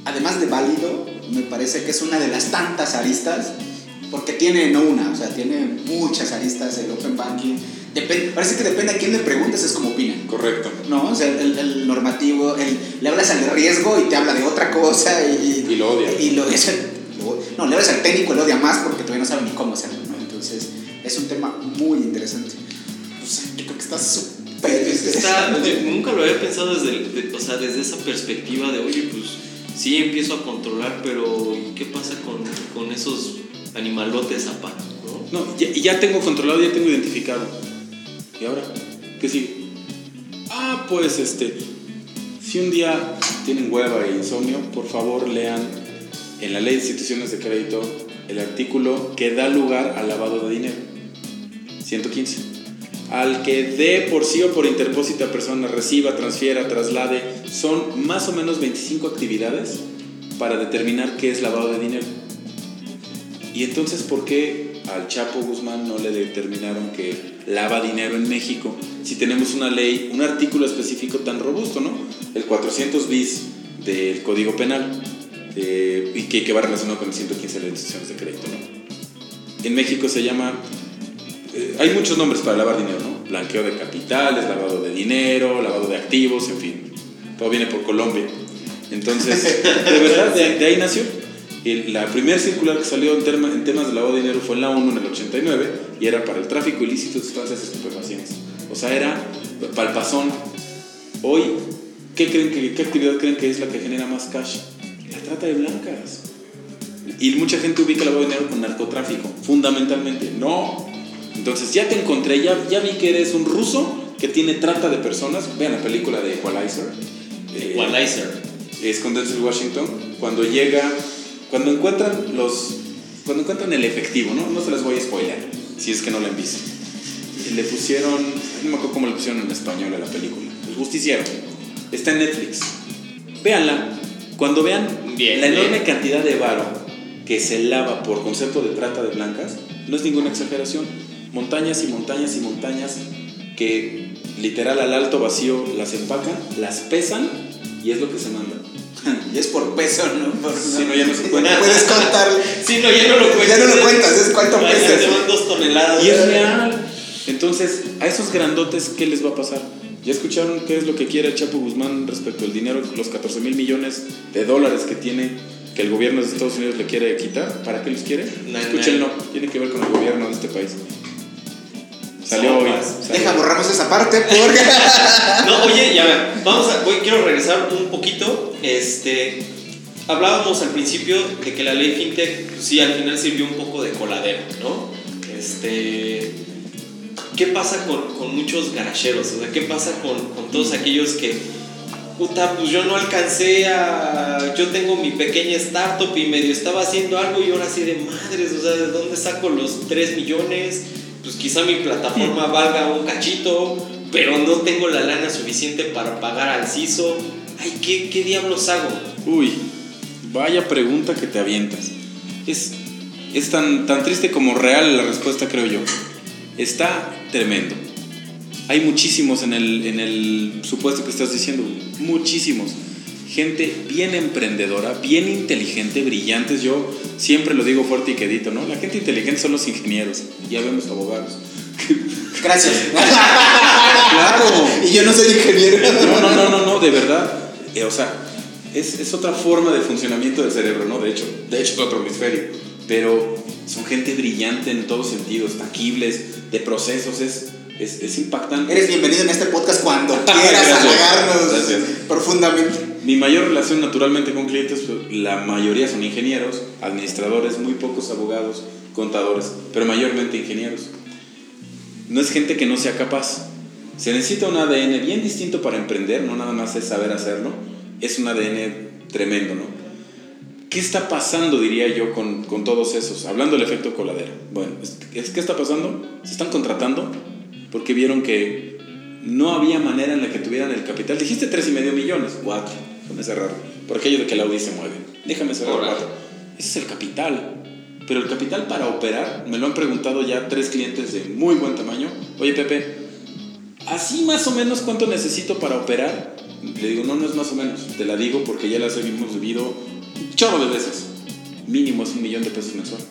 además de válido, me parece que es una de las tantas aristas, porque tiene no una, o sea, tiene muchas aristas el Open Banking. Depende, parece que depende a quién le preguntes, es como opinan. Correcto. ¿no? O sea, el, el normativo, el, le hablas al riesgo y te habla de otra cosa y, Y lo odia. Y lo, [LAUGHS] es el- lo- no, le hablas al técnico y lo odia más porque todavía no sabe ni cómo hacerlo, ¿no? Entonces, es un tema muy interesante. Está súper nunca lo había pensado desde, de- o sea, desde esa perspectiva de, oye, pues sí empiezo a controlar, pero ¿y ¿qué pasa con, con esos animalotes aparte? ¿no? No, ya tengo controlado, ya tengo identificado. ¿Y ahora? ¿Qué sigue? Ah, pues este. Si un día tienen hueva e insomnio, por favor lean en la ley de instituciones de crédito el artículo que da lugar al lavado de dinero. 115. Al que dé por sí o por interpósita persona reciba, transfiera, traslade, son más o menos 25 actividades para determinar qué es lavado de dinero. Y entonces, ¿por qué al Chapo Guzmán no le determinaron que lava dinero en México si tenemos una ley, un artículo específico tan robusto, ¿no? El 400 bis del Código Penal eh, y que, que va relacionado con el 115 de las instituciones de crédito. En México se llama, eh, hay muchos nombres para lavar dinero, ¿no? Blanqueo de capitales, lavado de dinero, lavado de activos, en fin, todo viene por Colombia. Entonces, [LAUGHS] de verdad, de, de ahí nació. El- la primera circular que salió en, terma- en temas de lavado de dinero fue en la ONU en el 89 y era para el tráfico ilícito de sustancias estupefacientes. O sea, era palpazón. Hoy, ¿qué, creen que, ¿qué actividad creen que es la que genera más cash? La trata de blancas. Y mucha gente ubica el lavado de dinero con narcotráfico, fundamentalmente. No. Entonces ya te encontré, ya, ya vi que eres un ruso que tiene trata de personas. Vean la película de Equalizer. Eh, Equalizer. es con Denzel Washington, cuando llega, cuando encuentran los, cuando encuentran el efectivo, ¿no? No se les voy a spoiler, si es que no la han visto. Le pusieron, no me acuerdo cómo le pusieron en español a la película, El Justiciero. Está en Netflix. Véanla. Cuando vean Bien, la bien. enorme cantidad de varo que se lava por concepto de trata de blancas, no es ninguna exageración. Montañas y montañas y montañas que literal al alto vacío las empacan, las pesan y es lo que se manda. [LAUGHS] Y es por peso, ¿no? Por, Si no, ya no se [LAUGHS] cuenta. Puedes contar. [LAUGHS] Sí, no, ya no lo cuentas. Ya no lo cuentas, es cuánto pesa. Van dos toneladas. Y es real. Entonces, a esos grandotes, ¿qué les va a pasar? ¿Ya escucharon qué es lo que quiere el Chapo Guzmán respecto al dinero, los 14 mil millones de dólares que tiene, que el gobierno de Estados Unidos le quiere quitar? ¿Para qué los quiere? Nah, Escúchenlo, tiene que ver con el gobierno de este país. Salió hoy. Deja, borramos esa parte porque. [LAUGHS] No, oye, ya ver, vamos a, voy, quiero regresar un poquito. Este, hablábamos al principio de que la ley fintech, pues sí, al final sirvió un poco de coladera, ¿no? Este, ¿qué pasa con, con muchos garacheros? O sea, ¿qué pasa con, con todos aquellos que, puta, pues yo no alcancé a, yo tengo mi pequeña startup y medio estaba haciendo algo y ahora sí de madres, o sea, ¿de dónde saco los 3 millones? Pues quizá mi plataforma valga un cachito, pero no tengo la lana suficiente para pagar al CISO. Ay, ¿qué, qué diablos hago? Uy, vaya pregunta que te avientas. Es, es tan, tan triste como real la respuesta, creo yo. Está tremendo. Hay muchísimos en el, en el supuesto que estás diciendo, muchísimos. Gente bien emprendedora, bien inteligente, brillantes. Yo siempre lo digo fuerte y quedito, ¿no? La gente inteligente son los ingenieros. Ya vemos abogados. [LAUGHS] Gracias. Claro. Y yo no soy ingeniero. No, no, no, no, no, de verdad. Eh, o sea, es, es otra forma de funcionamiento del cerebro, ¿no? De hecho, de hecho es otro hemisferio. Pero son gente brillante en todos sentidos, tangibles, de procesos, es, es, es impactante. Eres bienvenido en este podcast cuando [LAUGHS] quieras halagarnos Gracias. profundamente. Mi mayor relación naturalmente con clientes, pues, la mayoría son ingenieros, administradores, muy pocos abogados, contadores, pero mayormente ingenieros. No es gente que no sea capaz. Se necesita un ADN bien distinto para emprender, no nada más es saber hacerlo, es un ADN tremendo, ¿no? ¿Qué está pasando, diría yo, con, con todos esos? Hablando del efecto coladera. Bueno, es, es- ¿qué está pasando? Se están contratando porque vieron que no había manera en la que tuvieran el capital. Dijiste tres y medio millones, cuatro, ese raro. por aquello de que la Audi se mueve. Déjame cerrar Órale. cuatro. Ese es el capital. Pero el capital para operar, me lo han preguntado ya tres clientes de muy buen tamaño. Oye, Pepe, así más o menos cuánto necesito para operar. Le digo, no, no es más o menos. Te la digo porque ya las hemos vivido chorro de veces. Mínimo es un millón de pesos mensual.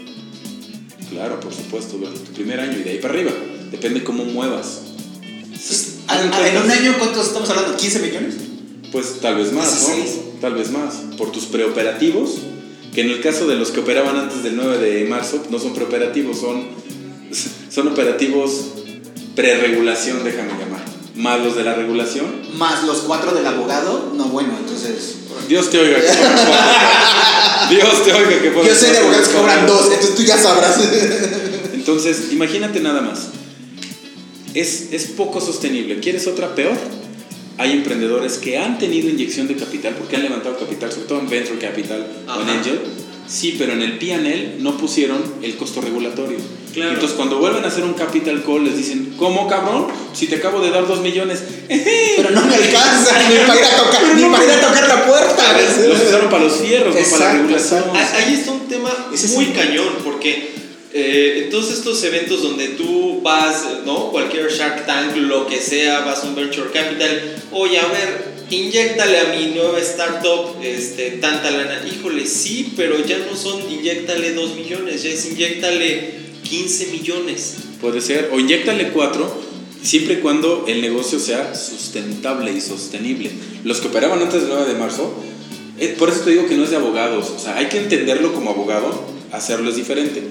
Claro, por supuesto, durante tu primer año y de ahí para arriba. Depende cómo muevas. Entonces, al- en un año, ¿cuántos estamos hablando? ¿15 millones? Pues tal vez más, ¿no? 16. Tal vez más. Por tus preoperativos, que en el caso de los que operaban antes del 9 de marzo, no son preoperativos, son, son operativos preregulación, déjame llamar. Más los de la regulación. Más los cuatro del abogado, no, bueno, entonces. Dios te oiga que. [LAUGHS] Dios te oiga que fueron Yo sé de abogados que cobran dos, entonces tú ya sabrás. Entonces, imagínate nada más. Es, es poco sostenible. ¿Quieres otra peor? Hay emprendedores que han tenido inyección de capital porque han levantado capital, sobre todo en Venture Capital o en Ajá. Angel. Sí, pero en el P&L no pusieron el costo regulatorio. Claro. Entonces, cuando vuelven a hacer un capital call, les dicen, ¿cómo cabrón? Si te acabo de dar dos millones. [LAUGHS] Pero no me alcanza ni para ir a tocar, ni para ir a tocar la puerta. Los usaron para los fierros, no para la regulación. exacto. Ah, Ahí está un tema es muy cañón, porque eh, todos estos eventos donde tú vas, ¿no? Cualquier Shark Tank, lo que sea, vas a un Venture Capital, oye, a ver, inyectale a mi nueva startup este, tanta lana. Híjole, sí, pero ya no son inyectale 2 millones, ya es inyectale 15 millones. Puede ser, o inyectale cuatro, siempre y cuando el negocio sea sustentable y sostenible. Los que operaban antes del 9 de marzo, eh, por eso te digo que no es de abogados, o sea, hay que entenderlo como abogado, hacerlo es diferente.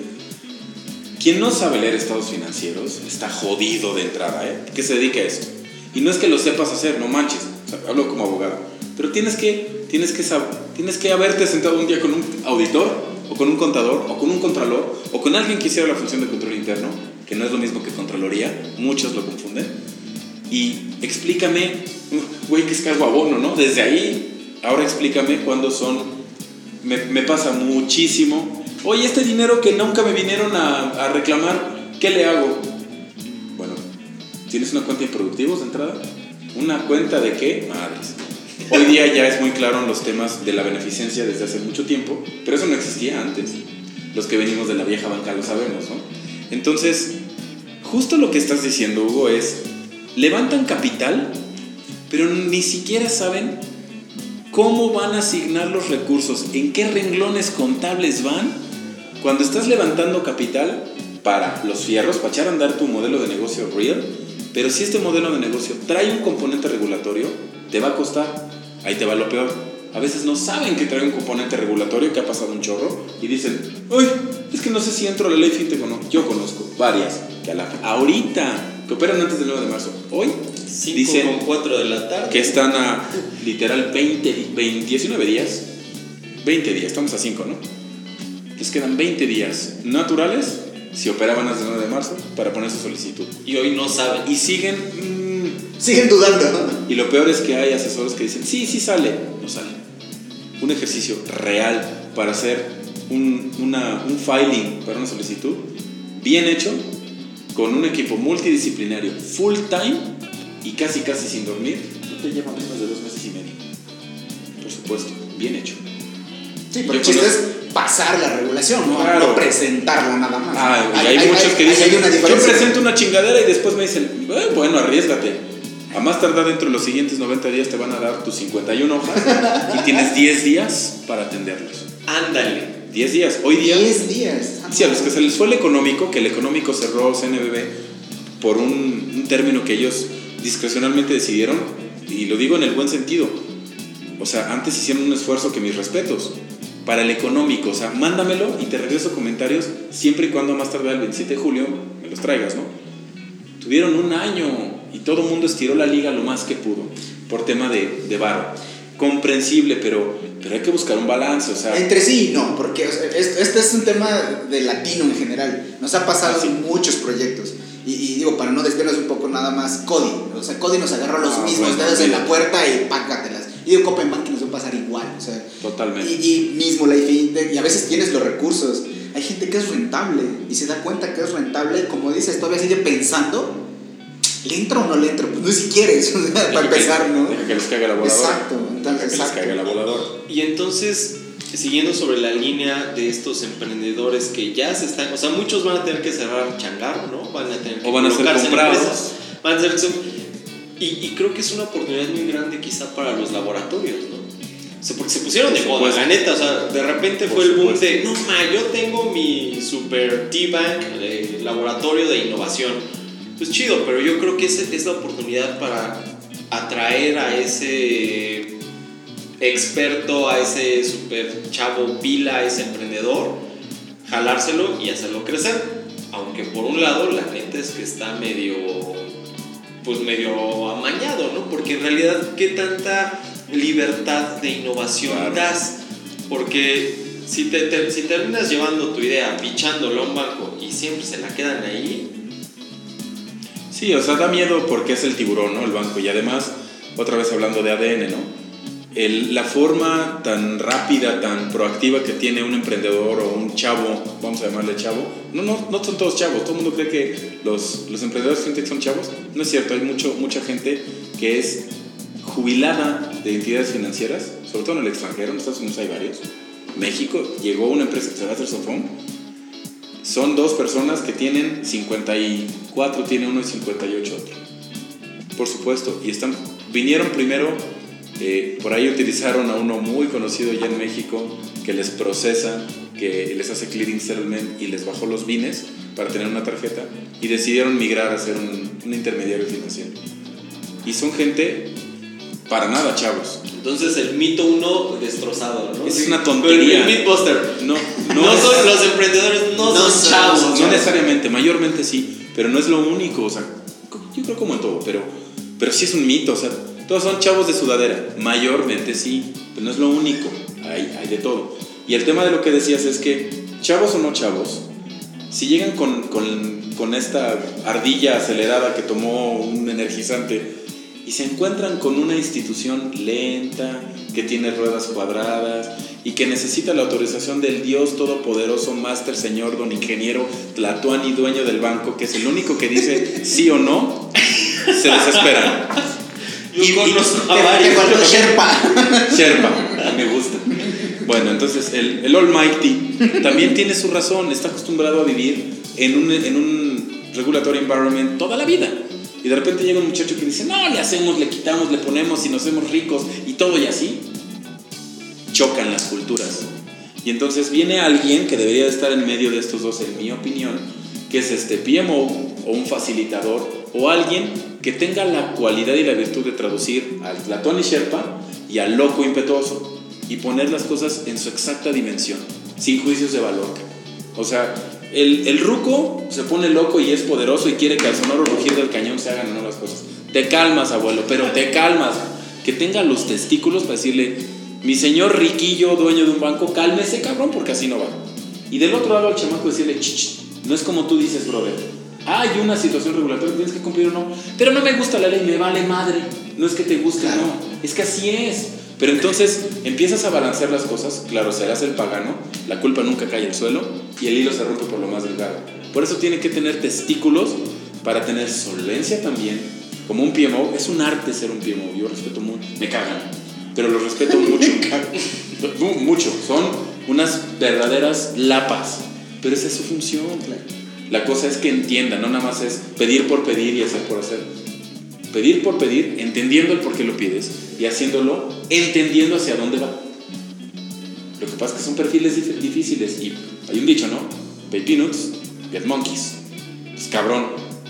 Quien no sabe leer estados financieros está jodido de entrada, ¿eh? Que se dedica a eso. Y no es que lo sepas hacer, no manches, o sea, hablo como abogado. Pero tienes que, tienes, que tienes que haberte sentado un día con un auditor, o con un contador, o con un contralor, o con alguien que hiciera la función de control interno, que no es lo mismo que contraloría, muchos lo confunden. Y explícame, güey, que es cargo abono, ¿no? Desde ahí, ahora explícame cuándo son. Me, pasa muchísimo. Oye, este dinero que nunca me vinieron a, a reclamar, ¿qué le hago? Bueno, ¿tienes una cuenta de improductivos de entrada? ¿Una cuenta de qué? Madres. Hoy día ya es muy claro en los temas de la beneficencia desde hace mucho tiempo, pero eso no existía antes. Los que venimos de la vieja banca lo sabemos, ¿no? Entonces, justo lo que estás diciendo, Hugo, es, levantan capital, pero ni siquiera saben cómo van a asignar los recursos, en qué renglones contables van. Cuando estás levantando capital para los fierros, para echar a andar tu modelo de negocio real, pero si este modelo de negocio trae un componente regulatorio, te va a costar. Ahí te va lo peor. A veces no saben que trae un componente regulatorio, que ha pasado un chorro, y dicen, uy, es que no sé si entro a la ley fintech o no. Yo conozco varias que a la, ahorita, que operan antes del 9 de marzo, hoy 5 dicen con 4 de la tarde. que están a literal 20, di- 20, 19 días. 20 días, estamos a 5, ¿no? Les quedan 20 días naturales si operaban antes del 9 de marzo para poner su solicitud. Y hoy no saben. Y siguen. Siguen dudando. y lo peor es que hay asesores que dicen, sí, sí sale. No sale. Un ejercicio real para hacer un, una- un filing para una solicitud bien hecho, con un equipo multidisciplinario full time y casi casi sin dormir, no te lleva menos de dos meses y medio. Por supuesto, bien hecho. Sí, pero el chiste es pasar la regulación, no, Claro. no presentarla nada más. Ah, y Ahí- hay, ahí- muchos que dicen, hay yo presento una chingadera y después me dicen, "Eh, bueno, arriesgate. A más tardar dentro de los siguientes 90 días te van a dar tus 51 hojas y tienes 10 días para atenderlos. Ándale. 10 días. Hoy día, 10 días. sí, a los que se les fue el económico, que el económico cerró CNBB por un, un término que ellos discrecionalmente decidieron, y lo digo en el buen sentido. O sea, antes hicieron un esfuerzo que mis respetos. Para el económico, o sea, mándamelo y te regreso comentarios siempre y cuando a más tardar el 27 de julio me los traigas, ¿no? Tuvieron un año y todo el mundo estiró la liga lo más que pudo por tema de, de varo. Comprensible, pero, pero hay que buscar un balance, o sea... Entre sí, no, porque o sea, es- este es un tema de latino en general. Nos ha pasado en muchos proyectos. Y, y digo, para no desviarnos un poco nada más, Cody. O sea, Cody nos agarró los Ah, mismos bueno, dedos en la puerta y págatelas. Y digo, Copenbank nos va a pasar igual. O sea, Totalmente. y, y mismo la fintech, y a veces tienes los recursos. Hay gente que es rentable y se da cuenta que es rentable y como dices, todavía sigue pensando ¿le entro o no le entro? Pues no si quieres, [LAUGHS] o sea, para empezar, ¿no? Deja que les caiga la voladora. Exacto, entonces, Deja que les exacto. caiga la voladora. Y entonces, siguiendo sobre la línea de estos emprendedores que ya se están, o sea, muchos van a tener que cerrar changarro, ¿no? Van a tener que O van a ser comprados. empresas, Van a ser y, y creo que es una oportunidad muy grande quizá para los laboratorios, ¿no? O sea, porque se pusieron de moda, la neta, o sea, de repente Por fue el boom de, no ma, yo tengo mi super T-Bank, de laboratorio de innovación. Pues chido, pero yo creo que esa es la oportunidad para atraer a ese experto, a ese super chavo pila, a ese emprendedor, jalárselo y hacerlo crecer. Aunque por un lado la neta es que está medio, pues medio amañado, ¿no? Porque en realidad, ¿qué tanta libertad de innovación Claro. das? Porque si, te, te- si terminas llevando tu idea, pichándolo a un banco y siempre se la quedan ahí, Sí, o sea, da miedo porque es el tiburón, ¿no? El banco. Y además, otra vez hablando de ADN, ¿no? El- la forma tan rápida, tan proactiva que tiene un emprendedor o un chavo, vamos a llamarle chavo, no, no, no son todos chavos, todo el mundo cree que los, los emprendedores fintech son chavos, no es cierto, hay mucho, mucha gente que es jubilada de entidades financieras, sobre todo en el extranjero, en Estados Unidos hay varios, México llegó una empresa que se va a hacer Sofón, son dos personas que tienen 54, tiene uno y 58 otro. Por supuesto, y están, vinieron primero, eh, por ahí utilizaron a uno muy conocido ya en México que les procesa, que les hace clearing settlement y les bajó los bienes para tener una tarjeta y decidieron migrar a ser un, un intermediario financiero. Y son gente para nada chavos. entonces el mito uno destrozado, ¿no? Es una tontería. El Mythbuster. No, No, no, son los emprendedores, no, No son son- chavos. No necesariamente, mayormente sí, pero no es lo único, o sea, yo creo como en todo, pero, pero sí es un mito, o sea, todos son chavos de sudadera, mayormente sí, pero no es lo único, hay, hay de todo. Y el tema de lo que decías es que, chavos o no chavos, si llegan con, con, con esta ardilla acelerada que tomó un energizante y se encuentran con una institución lenta, que tiene ruedas cuadradas y que necesita la autorización del Dios Todopoderoso, Máster Señor, Don Ingeniero, Tlatuani, dueño del banco, que es el único que dice sí o no, se desesperan. [LAUGHS] Y- y- a Te, te varios. faltó Sherpa. [LAUGHS] Sherpa, me gusta. Bueno, entonces el, el Almighty también tiene su razón, está acostumbrado a vivir en un, en un regulatory environment toda la vida. Y de repente llega un muchacho que dice, no, le hacemos, le quitamos, le ponemos y nos hacemos ricos y todo y así. Chocan las culturas. Y entonces viene alguien que debería de estar en medio de estos dos, en mi opinión, que es este PMO o un facilitador o alguien que tenga la cualidad y la virtud de traducir al Platón y Sherpa y al loco impetuoso y poner las cosas en su exacta dimensión, sin juicios de valor. O sea, el, el ruco se pone loco y es poderoso y quiere que al sonoro rugir del cañón se hagan o no las cosas. Te calmas, abuelo, pero te calmas. Que tenga los testículos para decirle, mi señor riquillo, dueño de un banco, cálmese, cabrón, porque así no va. Y del otro lado al chamaco decirle, "Ch, no es como tú dices, brother. Hay una situación regulatoria, tienes que cumplir o no. Pero no me gusta la ley, me vale madre. No es que te guste, Claro. no. Es que así es. Pero entonces empiezas a balancear las cosas, claro, serás el pagano, la culpa nunca cae al suelo y el hilo se rompe por lo más delgado. Por eso tiene que tener testículos para tener solvencia también. Como un PMO, es un arte ser un PMO, yo respeto mucho, me cagan, pero los respeto [LAUGHS] mucho. Mu- mucho, son unas verdaderas lapas, pero esa es su función. La cosa es que entiendan, no nada más es pedir por pedir y hacer por hacer. Pedir por pedir, entendiendo el por qué lo pides y haciéndolo entendiendo hacia dónde va. Lo que pasa es que son perfiles dif- difíciles y hay un dicho, ¿no? Pay peanuts, get monkeys. Pues cabrón,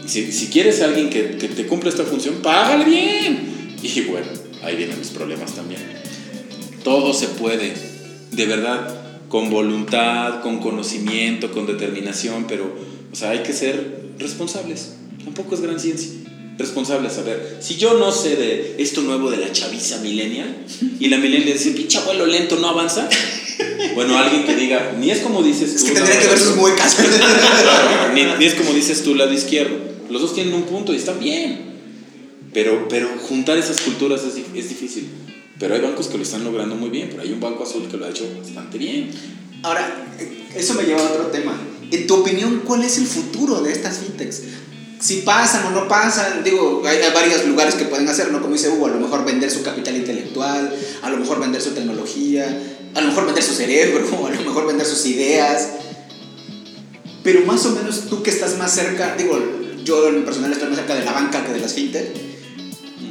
si, si quieres a alguien que, que te cumpla esta función, págale bien. Y bueno, ahí vienen los problemas también. Todo se puede, de verdad, con voluntad, con conocimiento, con determinación, pero, o sea, hay que ser responsables. Tampoco es gran ciencia. Responsables, a ver, si yo no sé de esto nuevo de la chaviza millennial y la millennial dice, pinche abuelo lento, no avanza. Bueno, alguien que diga, ni es como dices Es tú. que lado tendría que ver sus derecho". muecas. [LAUGHS] Ni, ni es como dices tú, lado izquierdo. Los dos tienen un punto y están bien. Pero, pero juntar esas culturas es, es difícil. Pero hay bancos que lo están logrando muy bien. Pero hay un banco azul que lo ha hecho bastante bien. Ahora, eso me lleva a otro tema. En tu opinión, ¿cuál es el futuro de estas fintechs? Si pasan o no pasan, digo, hay, varios lugares que pueden hacer, ¿no? Como dice Hugo, a lo mejor vender su capital intelectual, a lo mejor vender su tecnología, a lo mejor vender su cerebro, [LAUGHS] a lo mejor vender sus ideas. Pero más o menos tú que estás más cerca, digo, yo en personal estoy más cerca de la banca que de las fintech.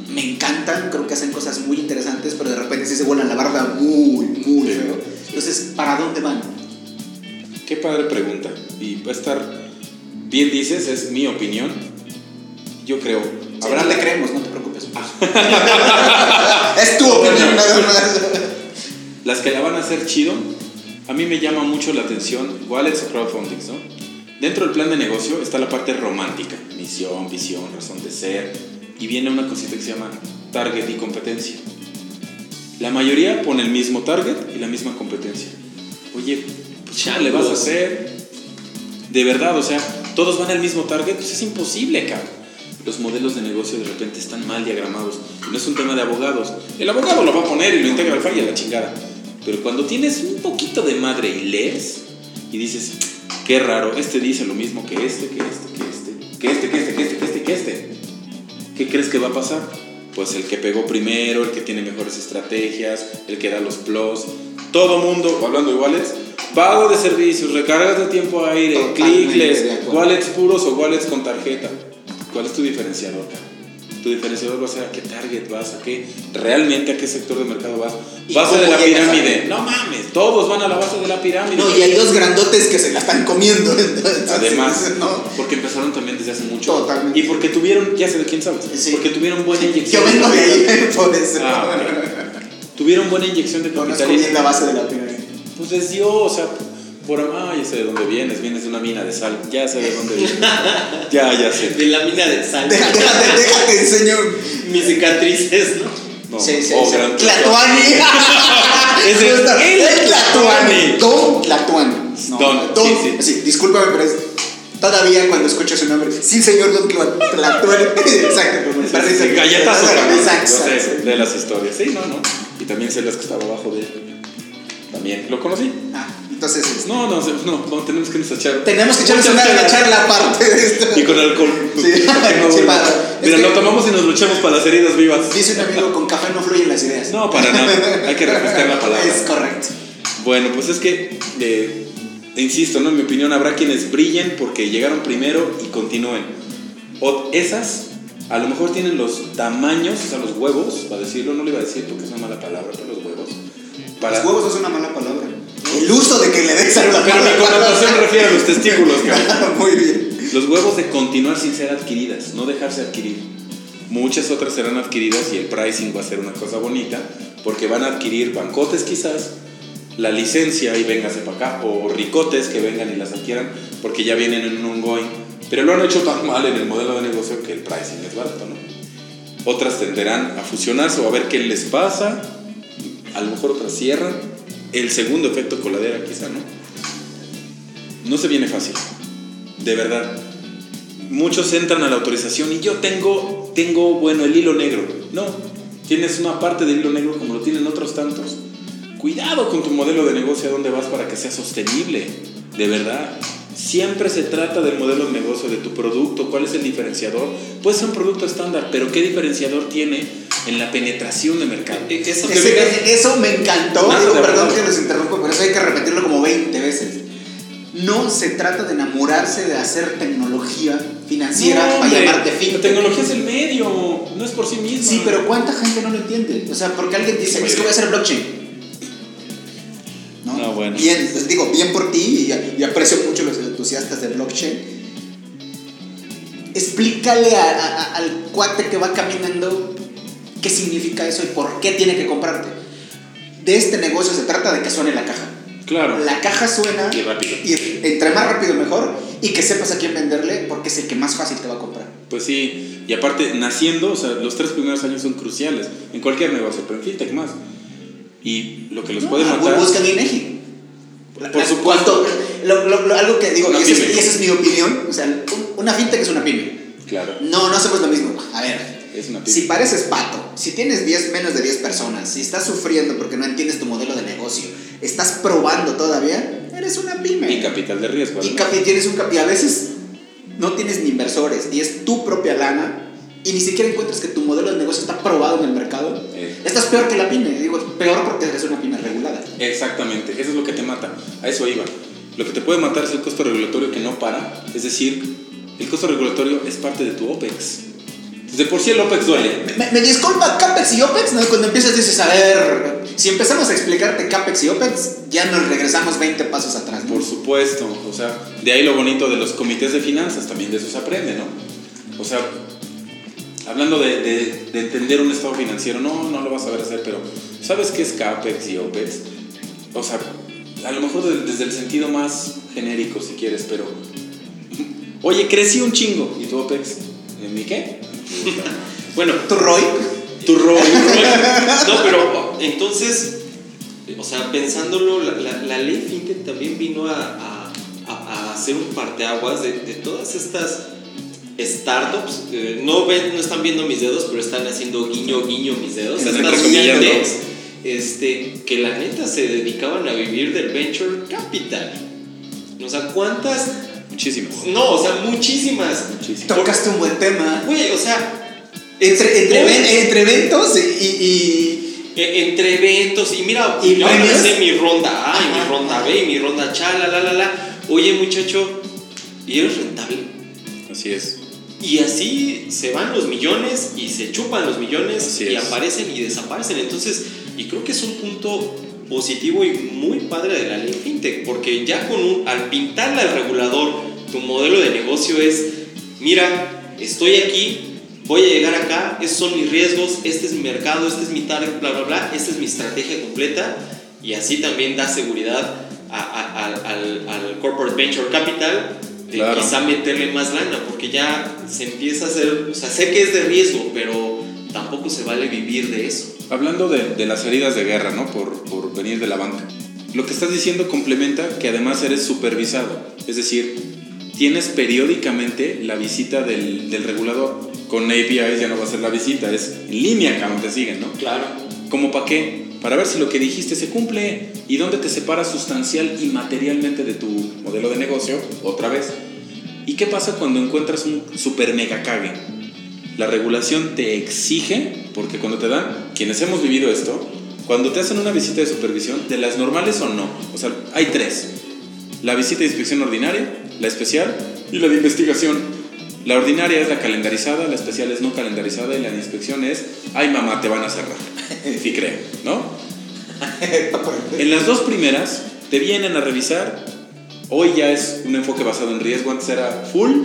Me encantan, creo que hacen cosas muy interesantes, pero de repente sí se vuelan la barda muy, muy feo. Entonces, ¿para dónde van? Qué padre pregunta. Y va a estar, bien dices, es mi opinión. Yo creo. Habrá Habrá le creemos, no te preocupes. [LAUGHS] es tu opinión, nada más. Las que la van a hacer chido, a mí me llama mucho la atención wallets o crowdfundings, ¿no? Dentro del plan de negocio está la parte romántica, misión, visión, razón de ser, y viene una cosita que se llama target y competencia. La mayoría pone el mismo target y la misma competencia. Oye, pues ¿cómo le vas a hacer? De verdad, o sea, todos van al mismo target, pues es imposible, cabrón. Los modelos de negocio de repente están mal diagramados. No es un tema de abogados. El abogado lo va a poner y lo integra al falla la chingada. Pero cuando tienes un poquito de madre y lees y dices, qué raro, este dice lo mismo que este, que este, que este, que este, que este, que este, que este, que este. ¿Qué crees que va a pasar? Pues el que pegó primero, el que tiene mejores estrategias, el que da los plus. Todo mundo, hablando de wallets, pago de servicios, recargas de tiempo aire, Totalmente clickless, de acuerdo. wallets puros o wallets con tarjeta. ¿Cuál es tu diferenciador? Tu diferenciador va a ser a qué target vas, a qué, realmente a qué sector de mercado vas. ¿Y Base de la pirámide. No mames, todos van a la base de la pirámide. No, y hay dos grandotes que se la están comiendo. [LAUGHS] entonces, Además, [LAUGHS] ¿no? porque empezaron también desde hace mucho. Totalmente. Y porque tuvieron, ya sé de quién sabes, Sí. porque tuvieron buena inyección. Yo vengo de ahí, [LAUGHS] por eso. Ah. Tuvieron buena inyección de capital. bien la base de la pirámide. Pues les dio, o sea, por ah, ya sé de dónde vienes, vienes de una mina de sal, ya sé de dónde vienes. [LAUGHS] ya, ya sé. De la mina de sal. Déjate, déjate, enseño. Mis cicatrices, ¿no? No, Sí, sí, oh, sí. gran Tlatuani. [LAUGHS] Es el el Tlatuani. Don Tlatuani. No, Don, Don. sí, sí. discúlpame, pero es. Todavía cuando escucho su nombre, sí, señor Don Tla- Tlatuani. [LAUGHS] Exacto, como Sí, sí, galletazo, cabrón. Exacto. Yo sé de las historias. Sí, no, no. Y también sé las que estaba abajo de él. También lo conocí. Ah, entonces, este, No, no, no, no, tenemos que nos echar. tenemos que echarnos una, una charla aparte de esto. Y con alcohol. Sí. No Sí, para- Mira, lo tomamos y nos luchamos para las heridas vivas. Dice un amigo, con café no fluyen las ideas. No, para nada. Hay que refrescar la palabra. Es correcto. Bueno, pues es que, eh, insisto, ¿no? en mi opinión, habrá quienes brillen porque llegaron primero y continúen. O esas, a lo mejor tienen los tamaños, o sea, los huevos, para decirlo, no le iba a decir porque es una mala palabra, pero los huevos. Para, Los huevos es una mala palabra. El uso de que le des a la Pero mi mala connotación refiere a los testículos, [LAUGHS] cabrón. palabra. Muy bien. Los huevos de continuar sin ser adquiridas, no dejarse adquirir. Muchas otras serán adquiridas y el pricing va a ser una cosa bonita porque van a adquirir bancotes quizás, la licencia y véngase para acá, o ricotes que vengan y las adquieran porque ya vienen en un ongoing. Pero lo han hecho tan mal en el modelo de negocio que el pricing es barato, ¿no? Otras tenderán a fusionarse o a ver qué les pasa. A lo mejor otras cierran. El segundo efecto coladera quizá, ¿no? No se viene fácil. De verdad. Muchos entran a la autorización y yo tengo, tengo, bueno, el hilo negro. No, tienes una parte del hilo negro como lo tienen otros tantos. Cuidado con tu modelo de negocio a dónde vas para que sea sostenible. De verdad. Siempre se trata del modelo de negocio, de tu producto, cuál es el diferenciador. Puede ser un producto estándar, pero ¿qué diferenciador tiene en la penetración de mercado? Eh, Eso que Ese- eso me encantó. Digo, perdón que los interrumpo, pero eso hay que repetirlo como 20 veces. No se trata de enamorarse de hacer tecnología financiera No, para llamarte La fintech. tecnología es el medio, no es por sí misma. Sí, pero ¿cuánta gente no lo entiende? O sea, porque alguien dice, es que voy a hacer blockchain. ¿No? No, bueno. Bien, les digo, bien por ti y, y aprecio mucho los entusiastas de blockchain. Explícale a- a- al cuate que va caminando qué significa eso y por qué tiene que comprarte. De este negocio se trata de que suene la caja. Claro. La caja suena Y rápido. y entre más rápido mejor y que sepas a quién venderle porque es el que más fácil te va a comprar. Pues sí, y aparte, naciendo, o sea, los tres primeros años son cruciales en cualquier negocio, pero en fintech más. Y lo que los puede Ah, matar. Buscan INEGI. Por supuesto. Lo- lo- lo- algo que digo, y esa, es, pyme. y esa es mi opinión. O sea, un- una fintech es una pyme. Claro, No, no hacemos lo mismo. A ver, es una pyme. si pareces pato, si tienes 10, menos de 10 personas, si estás sufriendo porque no entiendes tu modelo de negocio, estás probando todavía, eres una pyme. Y capital de riesgo. Y capi- tienes un capi- y a veces no tienes ni inversores y es tu propia lana y ni siquiera encuentras que tu modelo de negocio está probado en el mercado, Eh. estás peor que la pyme. Digo, peor porque eres una pyme. Exactamente, eso es lo que te mata. A eso iba. Lo que te puede matar es el costo regulatorio que no para. Es decir, el costo regulatorio es parte de tu OPEX. De por sí el OPEX duele. Me, me disculpa CAPEX y OPEX, ¿no? Cuando empiezas dices, a ver, si empezamos a explicarte CAPEX y OPEX, ya nos regresamos 20 pasos atrás. ¿no? Por supuesto, o sea, de ahí lo bonito de los comités de finanzas, también de eso se aprende, ¿no? O sea, hablando de, de- de entender un estado financiero, no, no lo vas a saber hacer, pero ¿sabes qué es CAPEX y OPEX? O sea, a lo mejor de- desde el sentido más genérico, si quieres, pero... Oye, crecí un chingo, ¿y tu OPEX? ¿En mi qué? [LAUGHS] Bueno, ¿Tu ROI? Tu ROI. [LAUGHS] no, pero entonces, o sea, pensándolo, la, la- la ley FinTech también vino a, a- a- hacer un parteaguas de, de todas estas startups. eh, no, ven, no están viendo mis dedos, pero están haciendo guiño, guiño mis dedos. Estas este, que la neta se dedicaban a vivir del venture capital. O sea, ¿cuántas? Muchísimas. No, o sea, muchísimas. Muchísimas. Tocaste un buen tema. Güey, o sea, Entre, entre, ven- entre eventos y, y- E- entre eventos y mira, ¿Y yo hice mi ronda A y mi ronda B y mi ronda cha, la, la, la, la. Oye, muchacho, ¿y eres rentable? Así es. Y así se van los millones y se chupan los millones Así y es. aparecen y desaparecen. Entonces, y creo que es un punto positivo y muy padre de la ley fintech, porque ya con un, al pintarle al regulador tu modelo de negocio es, mira, estoy aquí, voy a llegar acá, estos son mis riesgos, este es mi mercado, este es mi target, bla, bla, bla, esta es mi estrategia completa y así también da seguridad a- a- al, al- al corporate venture capital de Claro. quizá meterle más lana, porque ya se empieza a hacer, o sea, sé que es de riesgo, pero tampoco se vale vivir de eso. Hablando de, de las heridas de guerra, ¿no? Por, por venir de la banca. Lo que estás diciendo complementa que además eres supervisado. Es decir, tienes periódicamente la visita del, del regulador. Con APIs ya no va a ser la visita, es en línea, cabrón, te siguen, ¿no? Claro. ¿Cómo para qué? Para ver si lo que dijiste se cumple y dónde te separa sustancial y materialmente de tu modelo de negocio, otra vez. ¿Y qué pasa cuando encuentras un super mega cague? La regulación te exige, porque cuando te dan, quienes hemos vivido esto, cuando te hacen una visita de supervisión, de las normales o no, o sea, hay tres. La visita de inspección ordinaria, la especial y la de investigación. La ordinaria es la calendarizada, la especial es no calendarizada y la de inspección es, ay mamá, te van a cerrar. [LAUGHS] Sí creo, ¿no? [LAUGHS] En las dos primeras te vienen a revisar. Hoy ya es un enfoque basado en riesgo, antes era full.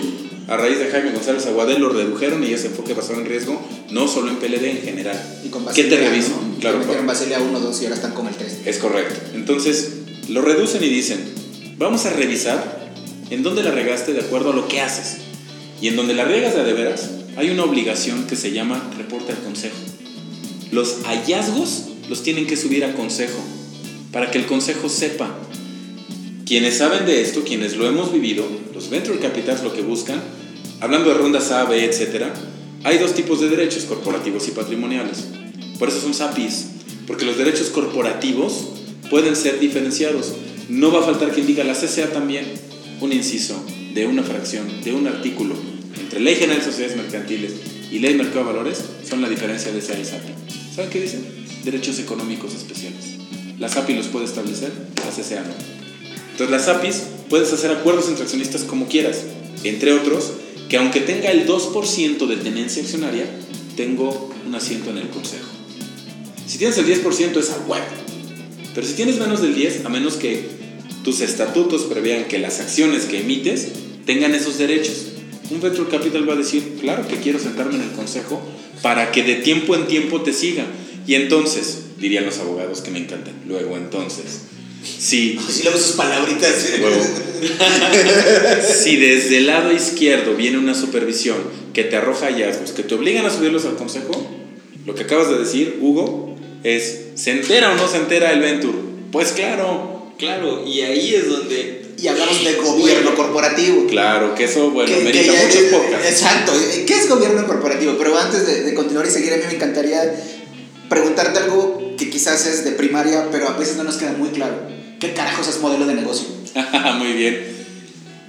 A raíz de Jaime González Aguadel lo redujeron y es enfoque basado en riesgo, no solo en PLD en general. y con ¿Qué te Basilea, reviso? ¿no? Claro, metieron Basilea 1, 2 y ahora están con el 3. es correcto. Entonces, lo reducen y dicen, vamos a revisar en dónde la regaste de acuerdo a lo que haces. Y en donde la riegas de de veras, hay una obligación que se llama reporte al consejo. Los hallazgos los tienen que subir a consejo para que el consejo sepa. Quienes saben de esto, quienes lo hemos vivido, los venture capitals lo que buscan, hablando de rondas A, B, etc., hay dos tipos de derechos, corporativos y patrimoniales. Por eso son SAPIs, porque los derechos corporativos pueden ser diferenciados. No va a faltar quien diga la CCA también, un inciso de una fracción, de un artículo entre Ley General de Sociedades Mercantiles y Ley de Mercado de Valores son la diferencia de esa y SAPI. ¿Saben qué dicen? Derechos económicos especiales. La SAPI los puede establecer, la CCA no. Entonces las APIs puedes hacer acuerdos entre accionistas como quieras, entre otros, que aunque tenga el 2% de tenencia accionaria, tengo un asiento en el consejo. Si tienes el 10% es a pero si tienes menos del 10, a menos que tus estatutos prevean que las acciones que emites tengan esos derechos. Un venture capital va a decir, claro que quiero sentarme en el consejo para que de tiempo en tiempo te siga. Y entonces, dirían los abogados que me encantan, luego entonces, si Si luego sus palabritas. [LAUGHS] Si desde el lado izquierdo viene una supervisión que te arroja hallazgos, que te obligan a subirlos al consejo, lo que acabas de decir, Hugo, es, ¿se entera o no se entera el Venture? Pues claro, Claro, y ahí es donde. Y hablamos de gobierno corporativo. claro, que eso, bueno, Que- que merita ya- muchos podcasts. Exacto. ¿Qué es gobierno corporativo? Pero antes de, de continuar y seguir, a mí me encantaría preguntarte algo que quizás es de primaria, pero a veces no nos queda muy claro. ¿Qué carajos es modelo de negocio? [LAUGHS] Muy bien.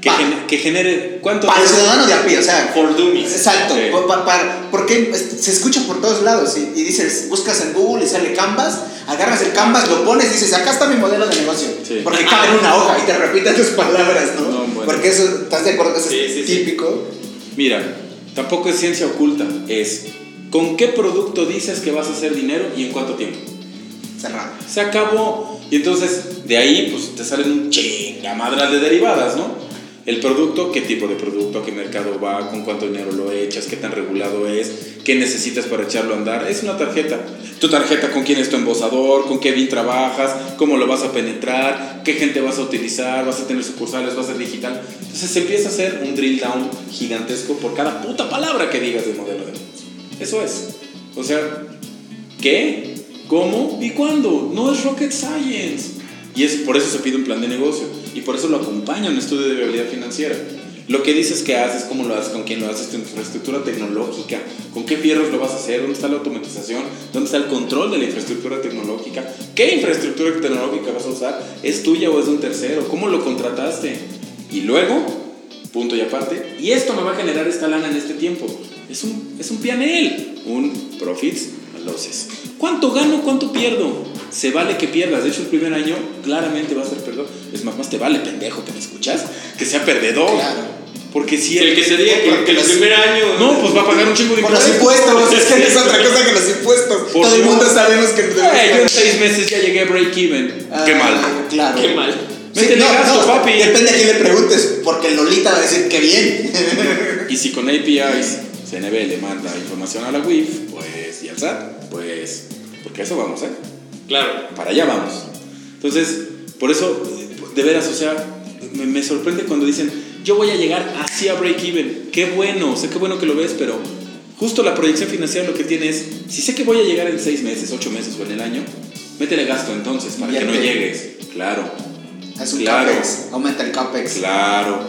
que, que genere. ¿Cuánto? Para el ciudadano de a pie, o sea. For dummies. Exacto, para- porque se escucha por todos lados y, y dices, buscas en Google y sale Canvas, agarras el Canvas, lo pones y dices, acá está mi modelo de negocio. Sí. Porque cabe en una hoja y te repite tus palabras, ¿no? No, bueno. Porque eso, ¿estás de acuerdo? Eso Sí, es sí, sí. típico. Mira, tampoco es ciencia oculta. Es con qué producto dices que vas a hacer dinero y en cuánto tiempo. Cerrado. Se acabó. Y entonces, de ahí, pues te salen un chingamadral de derivadas, ¿no? El producto, qué tipo de producto, a qué mercado va, con cuánto dinero lo echas, qué tan regulado es, qué necesitas para echarlo a andar. Es una tarjeta. Tu tarjeta, con quién es tu embosador, con qué bien trabajas, cómo lo vas a penetrar, qué gente vas a utilizar, vas a tener sucursales, vas a ser digital. Entonces se empieza a hacer un drill down gigantesco por cada puta palabra que digas de modelo de negocio. Eso es. O sea, ¿Qué? ¿Cómo? ¿Y cuándo? No es rocket science. Y es por eso se pide un plan de negocio. Y por eso lo acompaña un estudio de viabilidad financiera. Lo que dices que haces, cómo lo haces, con quién lo haces, tu infraestructura tecnológica, con qué fierros lo vas a hacer, dónde está la automatización, dónde está el control de la infraestructura tecnológica, qué infraestructura tecnológica vas a usar, es tuya o es de un tercero, cómo lo contrataste. Y luego, punto y aparte, y esto me va a generar esta lana en este tiempo. Es un, es un pianel, un profits and losses. ¿Cuánto gano? ¿Cuánto pierdo? Se vale que pierdas. De hecho, el primer año claramente va a ser perdedor. Es más, más te vale, pendejo, que me escuchas, que sea perdedor. Claro. Porque si el que se diga que, que el primer año. No, pues va a pagar un chingo de Por los impuestos, es que es otra cosa que los impuestos. Por Todo el mundo sabemos que Eh, yo en seis meses ya llegué a break even. Ah, Qué mal. Claro. Qué mal. Sí, no, gasto, no, papi. Depende a quién le preguntes, porque Lolita va a decir que bien. Y si con APIs CNB le manda información a la WIF, pues, y al SAT, pues, porque a eso vamos, ¿eh? Claro. Para allá vamos. Entonces, por eso, de veras, o sea, me, me sorprende cuando dicen, yo voy a llegar así a break even. Qué bueno, sé qué bueno que lo ves, pero justo la proyección financiera lo que tiene es, si sé que voy a llegar en seis meses, ocho meses o en el año, métele gasto entonces para que no llegues. Claro, Es un Claro. capex, aumenta el capex. claro.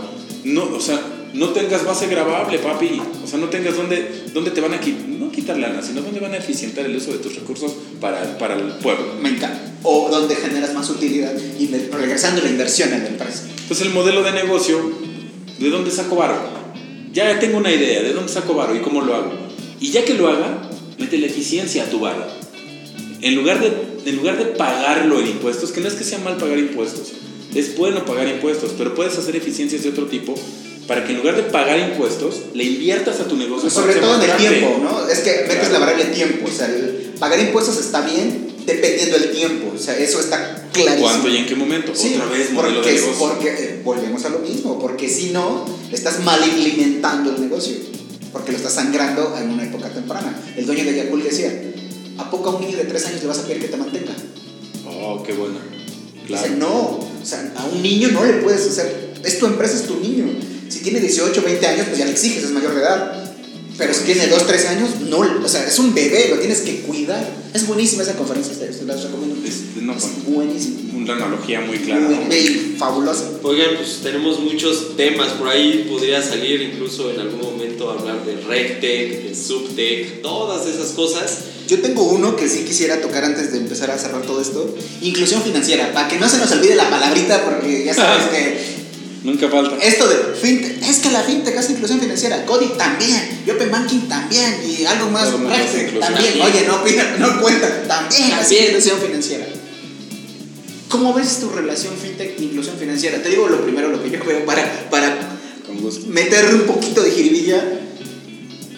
No, o sea, no tengas base grabable, papi. O sea, no tengas dónde, dónde te van a quitar, no quitar lana, sino dónde van a eficientar el uso de tus recursos para, para el pueblo. Me encanta. O donde generas más utilidad, inver- regresando la inversión en la empresa. Entonces el modelo de negocio, ¿de dónde saco varo? Ya tengo una idea, ¿de dónde saco varo y cómo lo hago? Y ya que lo haga, mete la eficiencia a tu varo. En lugar de, en lugar de pagarlo en impuestos, que no es que sea mal pagar impuestos, es bueno pagar impuestos, pero puedes hacer eficiencias de otro tipo para que en lugar de pagar impuestos, le inviertas a tu negocio. Sobre para que todo en el tiempo, ¿no? Es que metes Claro. la variable tiempo. O sea, el pagar impuestos está bien dependiendo del tiempo. O sea, eso está clarísimo. ¿Cuánto y en qué momento? Sí, Otra vez modelo porque, de negocio. porque eh, volvemos a lo mismo, porque si no, estás mal alimentando el negocio, porque lo estás sangrando en una época temprana. El dueño de Yakul decía, ¿a poco a un niño de 3 años le vas a pedir que te mantenga? Oh, qué Dice, no, o sea, a un niño no le puedes hacer, es tu empresa, es tu niño. Si tiene 18, 20 años, pues ya le exiges, es mayor de edad. Pero si tiene 2, 3 años, no, o sea, es un bebé, lo tienes que cuidar. Es buenísima esa conferencia, se se las recomiendo. Es- no, es con- buenísima. Una analogía muy clara. Muy bella, fabulosa. Oigan, pues tenemos muchos temas por ahí. Podría salir incluso en algún momento hablar de RegTech, de SubTech, todas esas cosas. Yo tengo uno que sí quisiera tocar antes de empezar a cerrar todo esto. Inclusión financiera, para que no se nos olvide la palabrita, porque ya sabes [LAUGHS] que Nunca falta. esto de fintech, es que la fintech hace inclusión financiera, Cody también, y Open Banking también, y algo más, Rextech inclusión. también, oye, no, no cuenta, también hace También. inclusión financiera. ¿Cómo ves tu relación fintech e inclusión financiera? Te digo lo primero, lo que yo veo para, para meterle un poquito de jiribilla.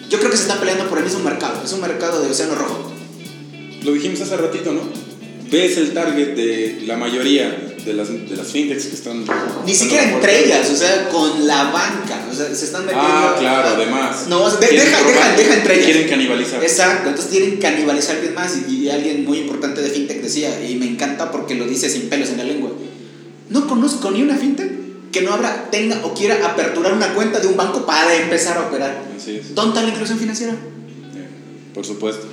Yo creo que se están peleando por el mismo mercado, es un mercado de océano rojo. Lo dijimos hace ratito, ¿no? Ves el target de la mayoría de las, de las fintechs que están. Ni siquiera entre ellas, o sea, con la banca. O sea, se están metiendo. Ah, claro, además. No, de- deja, deja, deja entre ellas. Quieren canibalizar. Exacto, entonces quieren canibalizar a alguien más. Y, y alguien muy importante de fintech decía, y me encanta porque lo dice sin pelos en la lengua. No conozco ni una fintech que no abra, tenga o quiera aperturar una cuenta de un banco para empezar a operar. Así es. ¿Dónde está la inclusión financiera? Eh, Por supuesto.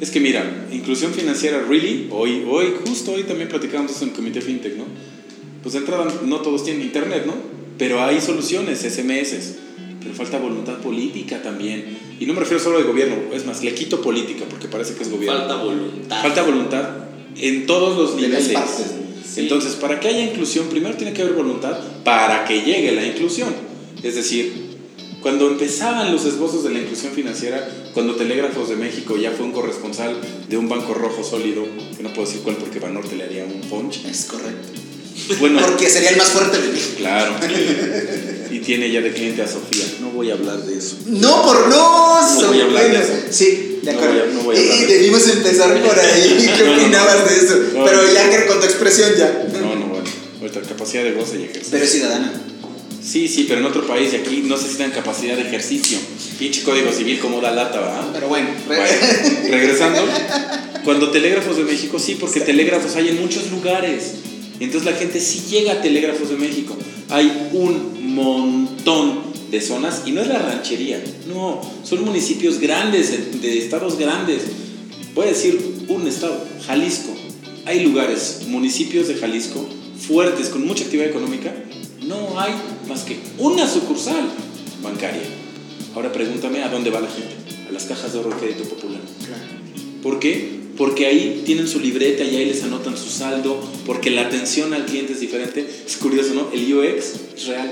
Es que mira, inclusión financiera, really, hoy, hoy, justo hoy también platicamos eso en el Comité FinTech, ¿no? Pues de entrada no todos tienen internet, ¿no? Pero hay soluciones, SMS. Pero falta voluntad política también. Y no me refiero solo de gobierno, es más, le quito política porque parece que es gobierno. Falta voluntad. Falta voluntad en todos los De las niveles. partes. Sí. Entonces, para que haya inclusión, primero tiene que haber voluntad para que llegue la inclusión. Es decir, cuando empezaban los esbozos de la inclusión financiera, cuando Telégrafos de México ya fue un corresponsal de un banco rojo sólido, que no puedo decir cuál porque Banorte le haría un punch. Es correcto. Bueno, Porque sería el más fuerte de México. claro. [LAUGHS] Y tiene ya de cliente a Sofía. No voy a hablar de eso. No, por no, No voy a hablar de eso. Sí, de No acuerdo. voy a- no voy a y hablar eso. debimos empezar por [LAUGHS] ahí. ¿Qué No, no, opinabas de eso? No, Pero no. ya con tu expresión ya. No, no, bueno. Ahorita capacidad de goce y ejercicio. Pero es ciudadana. Sí, sí, pero en otro país y aquí no necesitan capacidad de ejercicio. Pinche código civil como da lata, ¿va? Pero bueno. Bueno, regresando. [LAUGHS] Cuando Telégrafos de México, sí, porque telégrafos hay en muchos lugares. Entonces la gente sí llega a Telégrafos de México. Hay un montón de zonas y no es la ranchería, no, son municipios grandes, de, de estados grandes. Voy a decir un estado, Jalisco. Hay lugares, municipios de Jalisco fuertes, con mucha actividad económica. No hay más que una sucursal bancaria. Ahora pregúntame a dónde va la gente. A las cajas de ahorro y crédito popular. ¿Por qué? Porque ahí tienen su libreta y ahí les anotan su saldo, porque la atención al cliente es diferente. Es curioso, ¿no? El UX es real.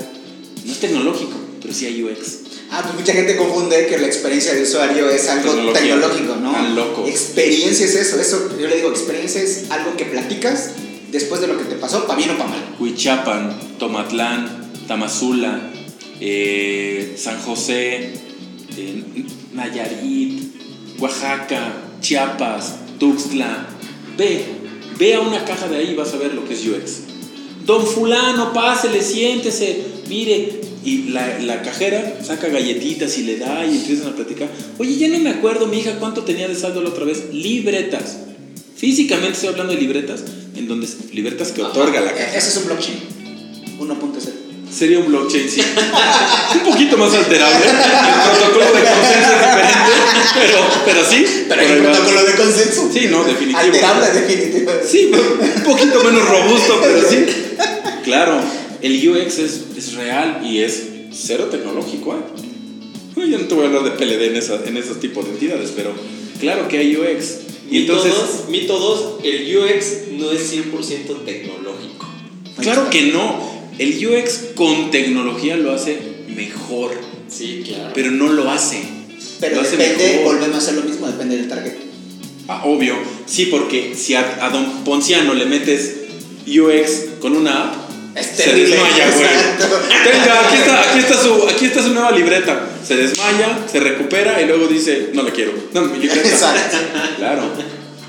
No es tecnológico, pero sí hay UX. Ah, pues mucha gente confunde que la experiencia de usuario es algo tecnológico, ¿no? Tan loco. Experiencia es eso, eso, yo le digo, experiencia es algo que platicas después de lo que te pasó, para bien o para mal. Huichapan, Tomatlán, Tamazula, eh, San José, eh, Nayarit, Oaxaca, Chiapas, Tuxtla. Ve, ve a una caja de ahí y vas a ver lo que es UX. Don fulano, pásele, siéntese, mire. Y la, la cajera saca galletitas y le da y empiezan a platicar. Oye, ya no me acuerdo, mi hija, cuánto tenía de saldo la otra vez. Libretas. Físicamente estoy hablando de libretas, en donde libretas que otorga la caja. E-, Ese es un blockchain 1.0. Sería un blockchain, sí. [LAUGHS] un poquito más alterable. El protocolo de consenso es diferente, pero, pero sí. Pero va. protocolo de consenso. Sí, no, definitivo. Alterable, definitivo. Sí, un poquito menos robusto, pero sí. Claro, el UX es, es real y es cero tecnológico. ¿eh? Yo no te voy a hablar de PLD en, esa, en esos tipos de entidades, pero claro que hay UX. Y Mito entonces, dos, mito dos, el UX no es 100% tecnológico. claro que no. El UX con tecnología lo hace mejor, Sí, claro. pero no lo hace. Pero lo hace depende, mejor. volvemos a hacer lo mismo, depende del target. Ah, obvio, sí, porque si a, a Don Ponciano le metes UX con una app, Es se desmaya, güey. Tenga, aquí está, aquí, está su, aquí está su nueva libreta. Se desmaya, se recupera y luego dice, no la quiero. No, mi libreta. Exacto. Claro,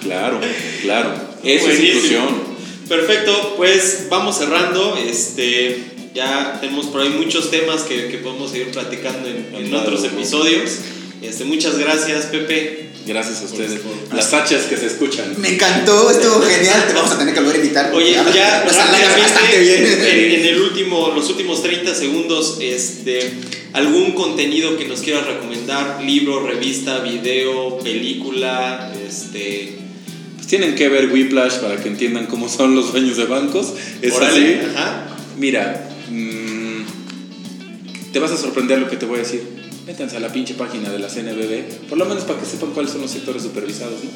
claro, claro. Eso es Buenísimo. inclusión. Perfecto, pues vamos cerrando. Este, ya tenemos por ahí muchos temas que, que podemos seguir platicando en, en Claro. otros episodios. Este, muchas gracias, Pepe. Gracias a ustedes. Por- Las hachas que se escuchan. Me encantó, estuvo genial. Te vamos a tener que volver a invitar. Oye, ya rápidamente, bastante bien. En, en el último, los últimos 30 segundos, este, algún contenido que nos quieras recomendar, libro, revista, video, película, este, Pues tienen que ver Whiplash para que entiendan cómo son los dueños de bancos. Es así. ajá. Mira, mm, te vas a sorprender lo que te voy a decir. Métanse a la pinche página de la CNBB, por lo menos para que sepan cuáles son los sectores supervisados, ¿no?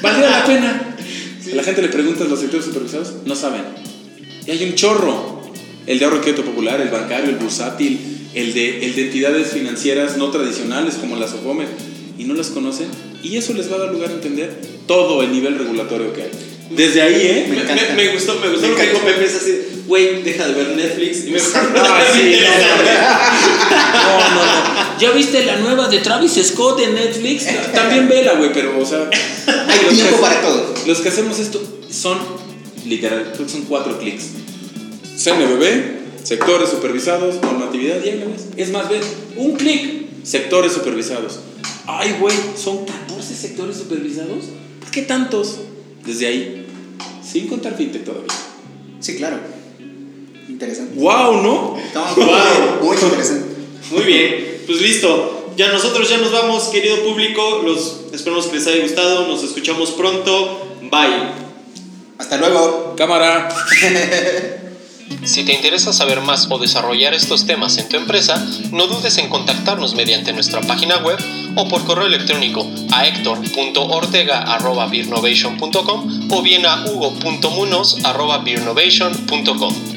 Valdría la pena. A la gente le preguntas los sectores supervisados, no saben. Y hay un chorro. El de ahorro y popular, el bancario, el bursátil, el de, el de entidades financieras no tradicionales como las OFOME, y no las conocen. Y eso les va a dar lugar a entender todo el nivel regulatorio que hay. Desde ahí, ¿eh? Me encanta. Me, me gustó, me gustó Me lo que dijo. Pepe, es así, güey, deja de ver Netflix y me [LAUGHS] Ah, [LAUGHS] sí, no, no, no, no. ¿Ya viste la nueva de Travis Scott en Netflix? También vela, güey, pero, o sea. Hay tiempo para todo. Los que hacemos esto son, literal, creo que son cuatro clics. CNBB, sectores supervisados, normatividad, lo ves. Es más, ves, un clic, sectores supervisados. Ay, güey, son 14 sectores supervisados. ¿Por qué tantos? Desde ahí, sin contar fintech todavía. Sí, claro. Interesante. ¡Wow, no! No, Wow. Muy interesante. [LAUGHS] Muy bien, pues listo. Ya nosotros ya nos vamos, querido público. Los esperamos que les haya gustado. Nos escuchamos pronto. Bye. Hasta luego. Cámara. [LAUGHS] Si te interesa saber más o desarrollar estos temas en tu empresa, no dudes en contactarnos mediante nuestra página web o por correo electrónico a hector.ortega.beernovation.com o bien a hugo.munos.beernovation.com.